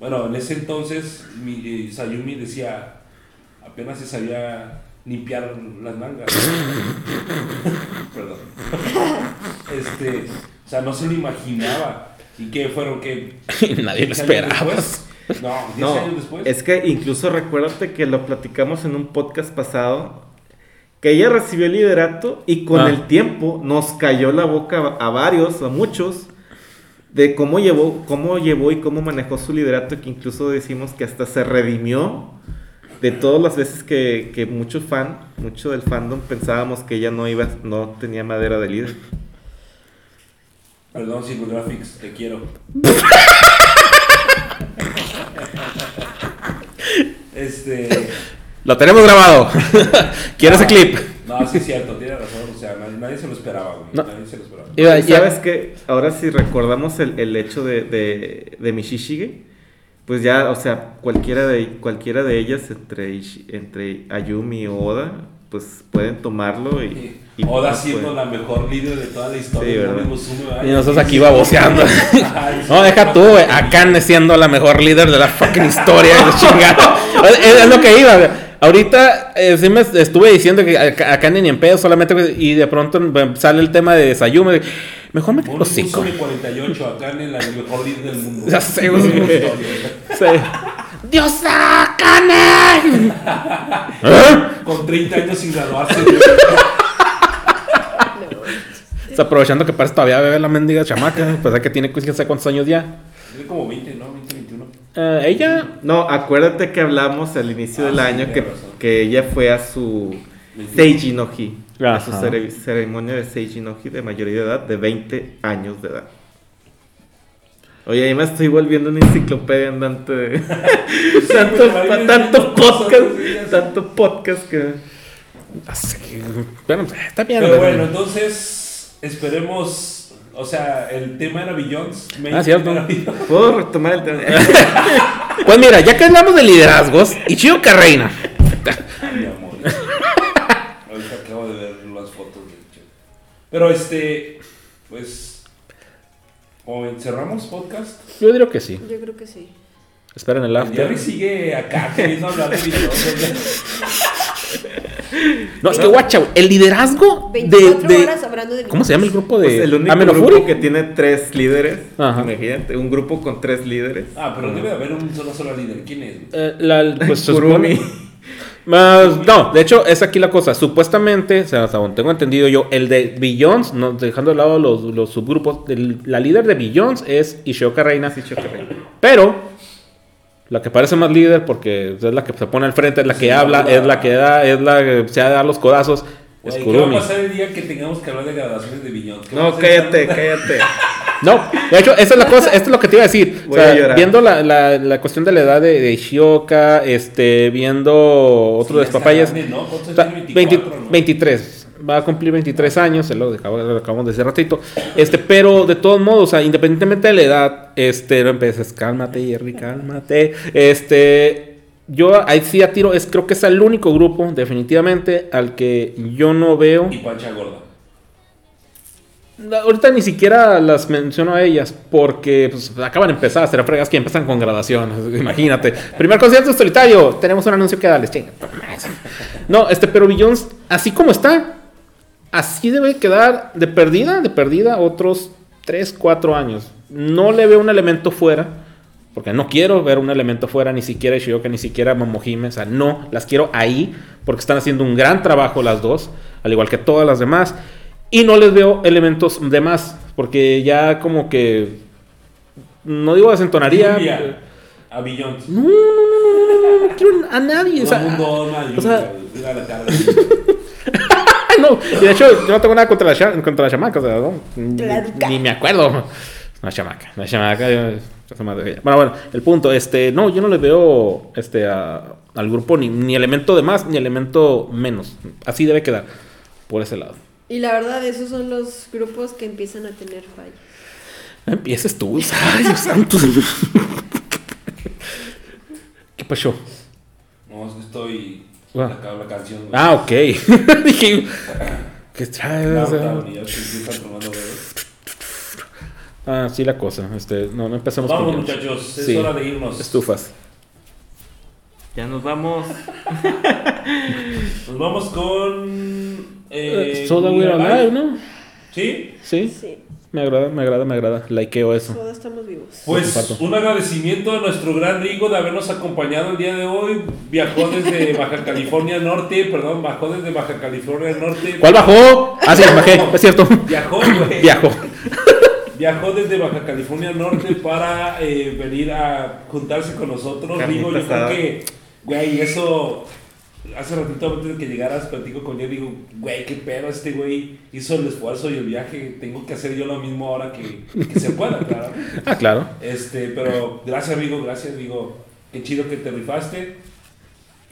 Bueno, en ese entonces mi, eh, Sayumi decía, apenas se sabía limpiar las mangas. Perdón. este, o sea, no se lo imaginaba. ¿Y qué fueron? que Nadie lo esperaba. No, 10 No, años después. es que incluso recuérdate que lo platicamos en un podcast pasado, que ella recibió el liderato y con Ah. el tiempo nos cayó la boca a varios, a muchos, de cómo llevó, cómo llevó y cómo manejó su liderato, que incluso decimos que hasta se redimió de todas las veces que, que mucho fan, mucho del fandom pensábamos que ella no iba, no tenía madera de líder. Perdón, Graphics, te quiero. este. Lo tenemos grabado. Quiero ese clip. No, sí es cierto, tiene razón. O sea, nadie, nadie se lo esperaba, güey. No. Nadie se lo esperaba. Iba- Y ya- sabes que ahora si recordamos el, el hecho de, de, de Mishishige, pues ya, o sea, cualquiera de, cualquiera de ellas entre, entre Ayumi o Oda, pues pueden tomarlo y... y Oda pues, siendo pueden- la mejor líder de toda la historia. Sí. Y nosotros aquí baboseando. Ay, sí. No, deja tú, güey. Akane siendo la mejor líder de la fucking historia. de chingado. Es, es lo que iba. güey. Ahorita eh, sí me estuve diciendo que Akane ni en pedo, solamente. güey, Y de pronto eh, sale el tema de Sayumi. de, Mejor me los cinco. Musume 48, acá en la mejor del mundo. Ya sé, güey. Sí. ¡Dios Akane! ¿Eh? Con 30 años sin graduarse. Está aprovechando que parece todavía bebe la mendiga chamaca. Pues que tiene quién sabe cuántos años ya. Tiene como 20, ¿no? 20, 21. Eh, ella. No, acuérdate que hablamos al inicio Ah, del sí, año que, que ella fue a su. Seiji no Hi, a su cere- ceremonia de Seiji no Hi de mayoría de edad, de 20 años de edad. Oye, ahí me estoy volviendo una enciclopedia andante de... tanto, ahí tanto podcast, tanto podcast que... así, Bueno, está bien. Pero bueno, entonces esperemos. O sea, el tema era Billions. Ah, cierto. ¿Puedo retomar el tema? Pues mira, ya que hablamos de liderazgos, Ichiro Carreina. Mi amor. Ahorita acabo de ver las fotos de Che. Pero este, pues, ¿cómo ven? cerramos podcast. Yo diría que sí. Yo creo que sí. Esperen el El after. Jerry sigue acá queriendo hablar de Billions. No, es que guacha, el liderazgo de, 24 de- horas hablando de ¿Cómo se llama el grupo de Pues el único grupo Fury? que tiene tres líderes. Ajá. Imagínate, un grupo con tres líderes. Ah, pero debe de haber un solo solo líder. ¿Quién es? Eh, la- pues, se Kurumi. supone- Más- no, de hecho es aquí la cosa. Supuestamente, o sea, hasta donde tengo entendido yo, el de Billions, no, dejando de lado los, los subgrupos, el- la líder de Billions es Ishioka Reina. Pero la que parece más líder porque es la que se pone al frente, es la que Sí, habla, la- es la que da, es la que se ha de dar los codazos, es Güey, ¿Qué va a Kurumi. pasar el día que tengamos que hablar de graduaciones de? ¿Qué No, cállate, cállate. No, de hecho, esa es la cosa, esto es lo que te iba a decir. O Voy sea, a viendo la, la, la cuestión de la edad de, de Ishioka, este, viendo otro Sí, de ya está papayas. grande, ¿no? ¿Cuántos Está- tiene? 20 24, ¿no? 23. Va a cumplir 23 años, se lo, acabamos de decir ratito. Este, pero de todos modos, o sea, independientemente de la edad, este, no empieces, cálmate, Jerry, cálmate. Este, yo ahí sí a tiro, es, creo que es el único grupo, definitivamente, al que yo no veo. Y Pancha Gorda. Ahorita ni siquiera las menciono a ellas porque pues, acaban de empezar, será fregas que empiezan con graduación. Imagínate. Primer concierto solitario. Tenemos un anuncio que darles. chinga. No, este, pero Billions, así como está, así debe quedar de perdida, de perdida otros 3, 4 años. No le veo un elemento fuera. Porque no quiero ver un elemento fuera, ni siquiera Ishioka, ni siquiera Momohime. O sea, no, las quiero ahí, porque están haciendo un gran trabajo las dos, al igual que todas las demás. Y no les veo elementos de más, porque ya como que. No digo desentonaría. A Billions. No, no, no, no, no, no, quiero a nadie. o Todo sea, no. Y de hecho, yo no tengo nada contra la, contra la chamaca, o sea, no, ni, ni me acuerdo. No, chamaca, no chamaca. yo-. Bueno, bueno, el punto, este, no, yo no le veo este, a- al grupo ni, ni elemento de más ni elemento menos. Así debe quedar, por ese lado. Y la verdad, esos son los grupos que empiezan a tener fallas. Empieces tú, ay, Dios santo. pasó? No, estoy. Ah. Acabo la canción. güey. Ah, ok. Dije, ¿qué traes? Ah, sí, la cosa. Este, no, no empezamos Vamos, con muchachos, es Sí. hora de irnos. Estufas. Ya nos vamos. Nos vamos con. Eh, Soda We're. Alive, ¿no? Sí. Sí. Sí, Me agrada, me agrada, me agrada. Likeo eso. todos estamos vivos. Pues un agradecimiento a nuestro gran Rigo de habernos acompañado el día de hoy. Viajó desde Baja California Norte, perdón, bajó desde Baja California Norte. ¿Cuál bajó? Ah, sí, bajé, es cierto. Viajó, güey. Viajó. Viajó desde Baja California Norte para eh, venir a juntarse con nosotros. Digo, yo creo que, güey, eso. Hace ratito antes de que llegaras, platico con él, digo, güey, qué pedo, este güey hizo el esfuerzo y el viaje. Tengo que hacer yo lo mismo ahora que, que se pueda, claro. Ah, claro. Este, pero gracias, amigo, gracias, digo, qué chido que te rifaste.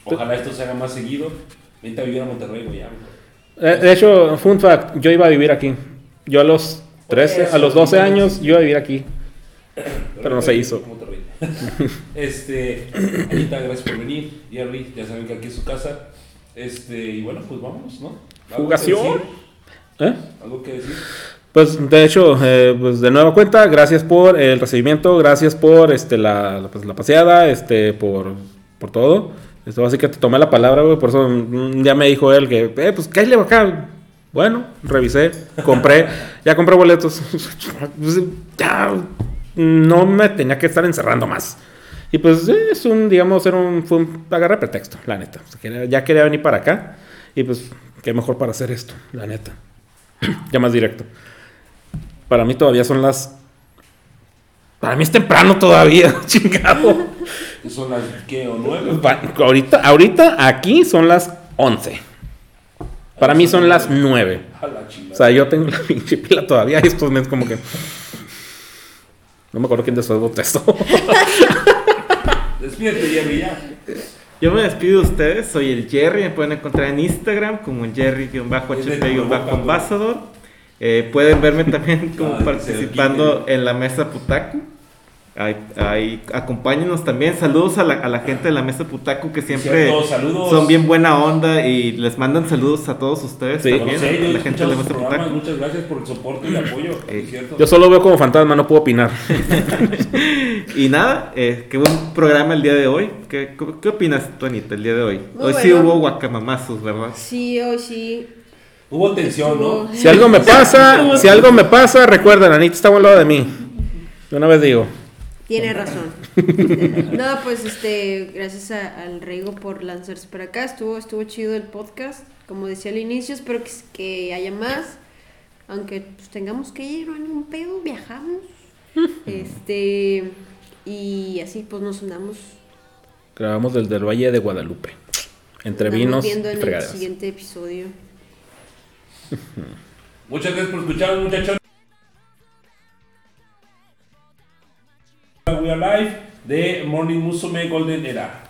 Ojalá esto se haga más seguido. Vente a vivir a Monterrey, güey. Eh, De hecho, fun fact, yo iba a vivir aquí. Yo a los 13, a los 12 años, yo iba a vivir aquí. Pero no se hizo. Este, Anita, gracias por venir. Jerry, ya saben que aquí es su casa. Este, y bueno, pues vámonos, ¿no? ¿Algo que Jugación. ¿Eh? ¿Algo que decir? Pues de hecho, eh, pues de nueva cuenta, gracias por el recibimiento, gracias por este la, la, pues, la paseada, este, por, por todo. Esto así que te tomé la palabra, güey, por eso ya me dijo él que, eh, pues cállale acá. Bueno, revisé, compré, ya compré boletos. Ya no me tenía que estar encerrando más. Y pues eh, es un, digamos, era un, fue un, agarré pretexto, la neta. O sea, quería- ya quería venir para acá y pues qué mejor para hacer esto, la neta. ya más directo. Para mí todavía son las. Para mí es temprano todavía, chingado. Son las, ¿qué? ¿O nueve? Ahorita, ahorita aquí son las 11. Para mí son las 9. A la chingada. O sea, yo tengo la pinche pila todavía y estos meses como que. No me acuerdo quién después votó esto. Despídete, Jerry, ya. Yo me despido de ustedes, soy el Jerry, me pueden encontrar en Instagram como Jerry-HP-Ambassador. Eh, pueden verme también como Ah, participando en la mesa Putaku. Ahí, ahí, acompáñenos también. Saludos a la, a la gente de la mesa Putaku que siempre Cierto, son bien buena onda y les mandan saludos a todos ustedes Sí. también. A la gente de la mesa Putaku. muchas gracias por el soporte y el apoyo. Eh. Yo solo veo como fantasma, no puedo opinar. Y nada, eh, qué buen programa el día de hoy. ¿Qué, qué, opinas, tú, Anita, el día de hoy? Muy hoy sí hubo guacamamazos, ¿verdad? Sí, hoy sí. Hubo tensión, ¿no? Si algo me pasa, si algo me pasa, recuerden, Anita está al lado de mí. Yo una vez digo. Tiene razón. no, pues este, gracias a- al Reigo por lanzarse para acá. Estuvo, estuvo chido el podcast. Como decía al inicio, espero que, que haya más. Aunque pues, tengamos que ir, no hay ningún pedo, viajamos. este, y así pues nos andamos, Grabamos desde el Valle de Guadalupe. Entre vinos viendo y en el fregaderas. siguiente episodio. Muchas gracias por escuchar, muchachos. We Are Live de Morning Musume Golden Era.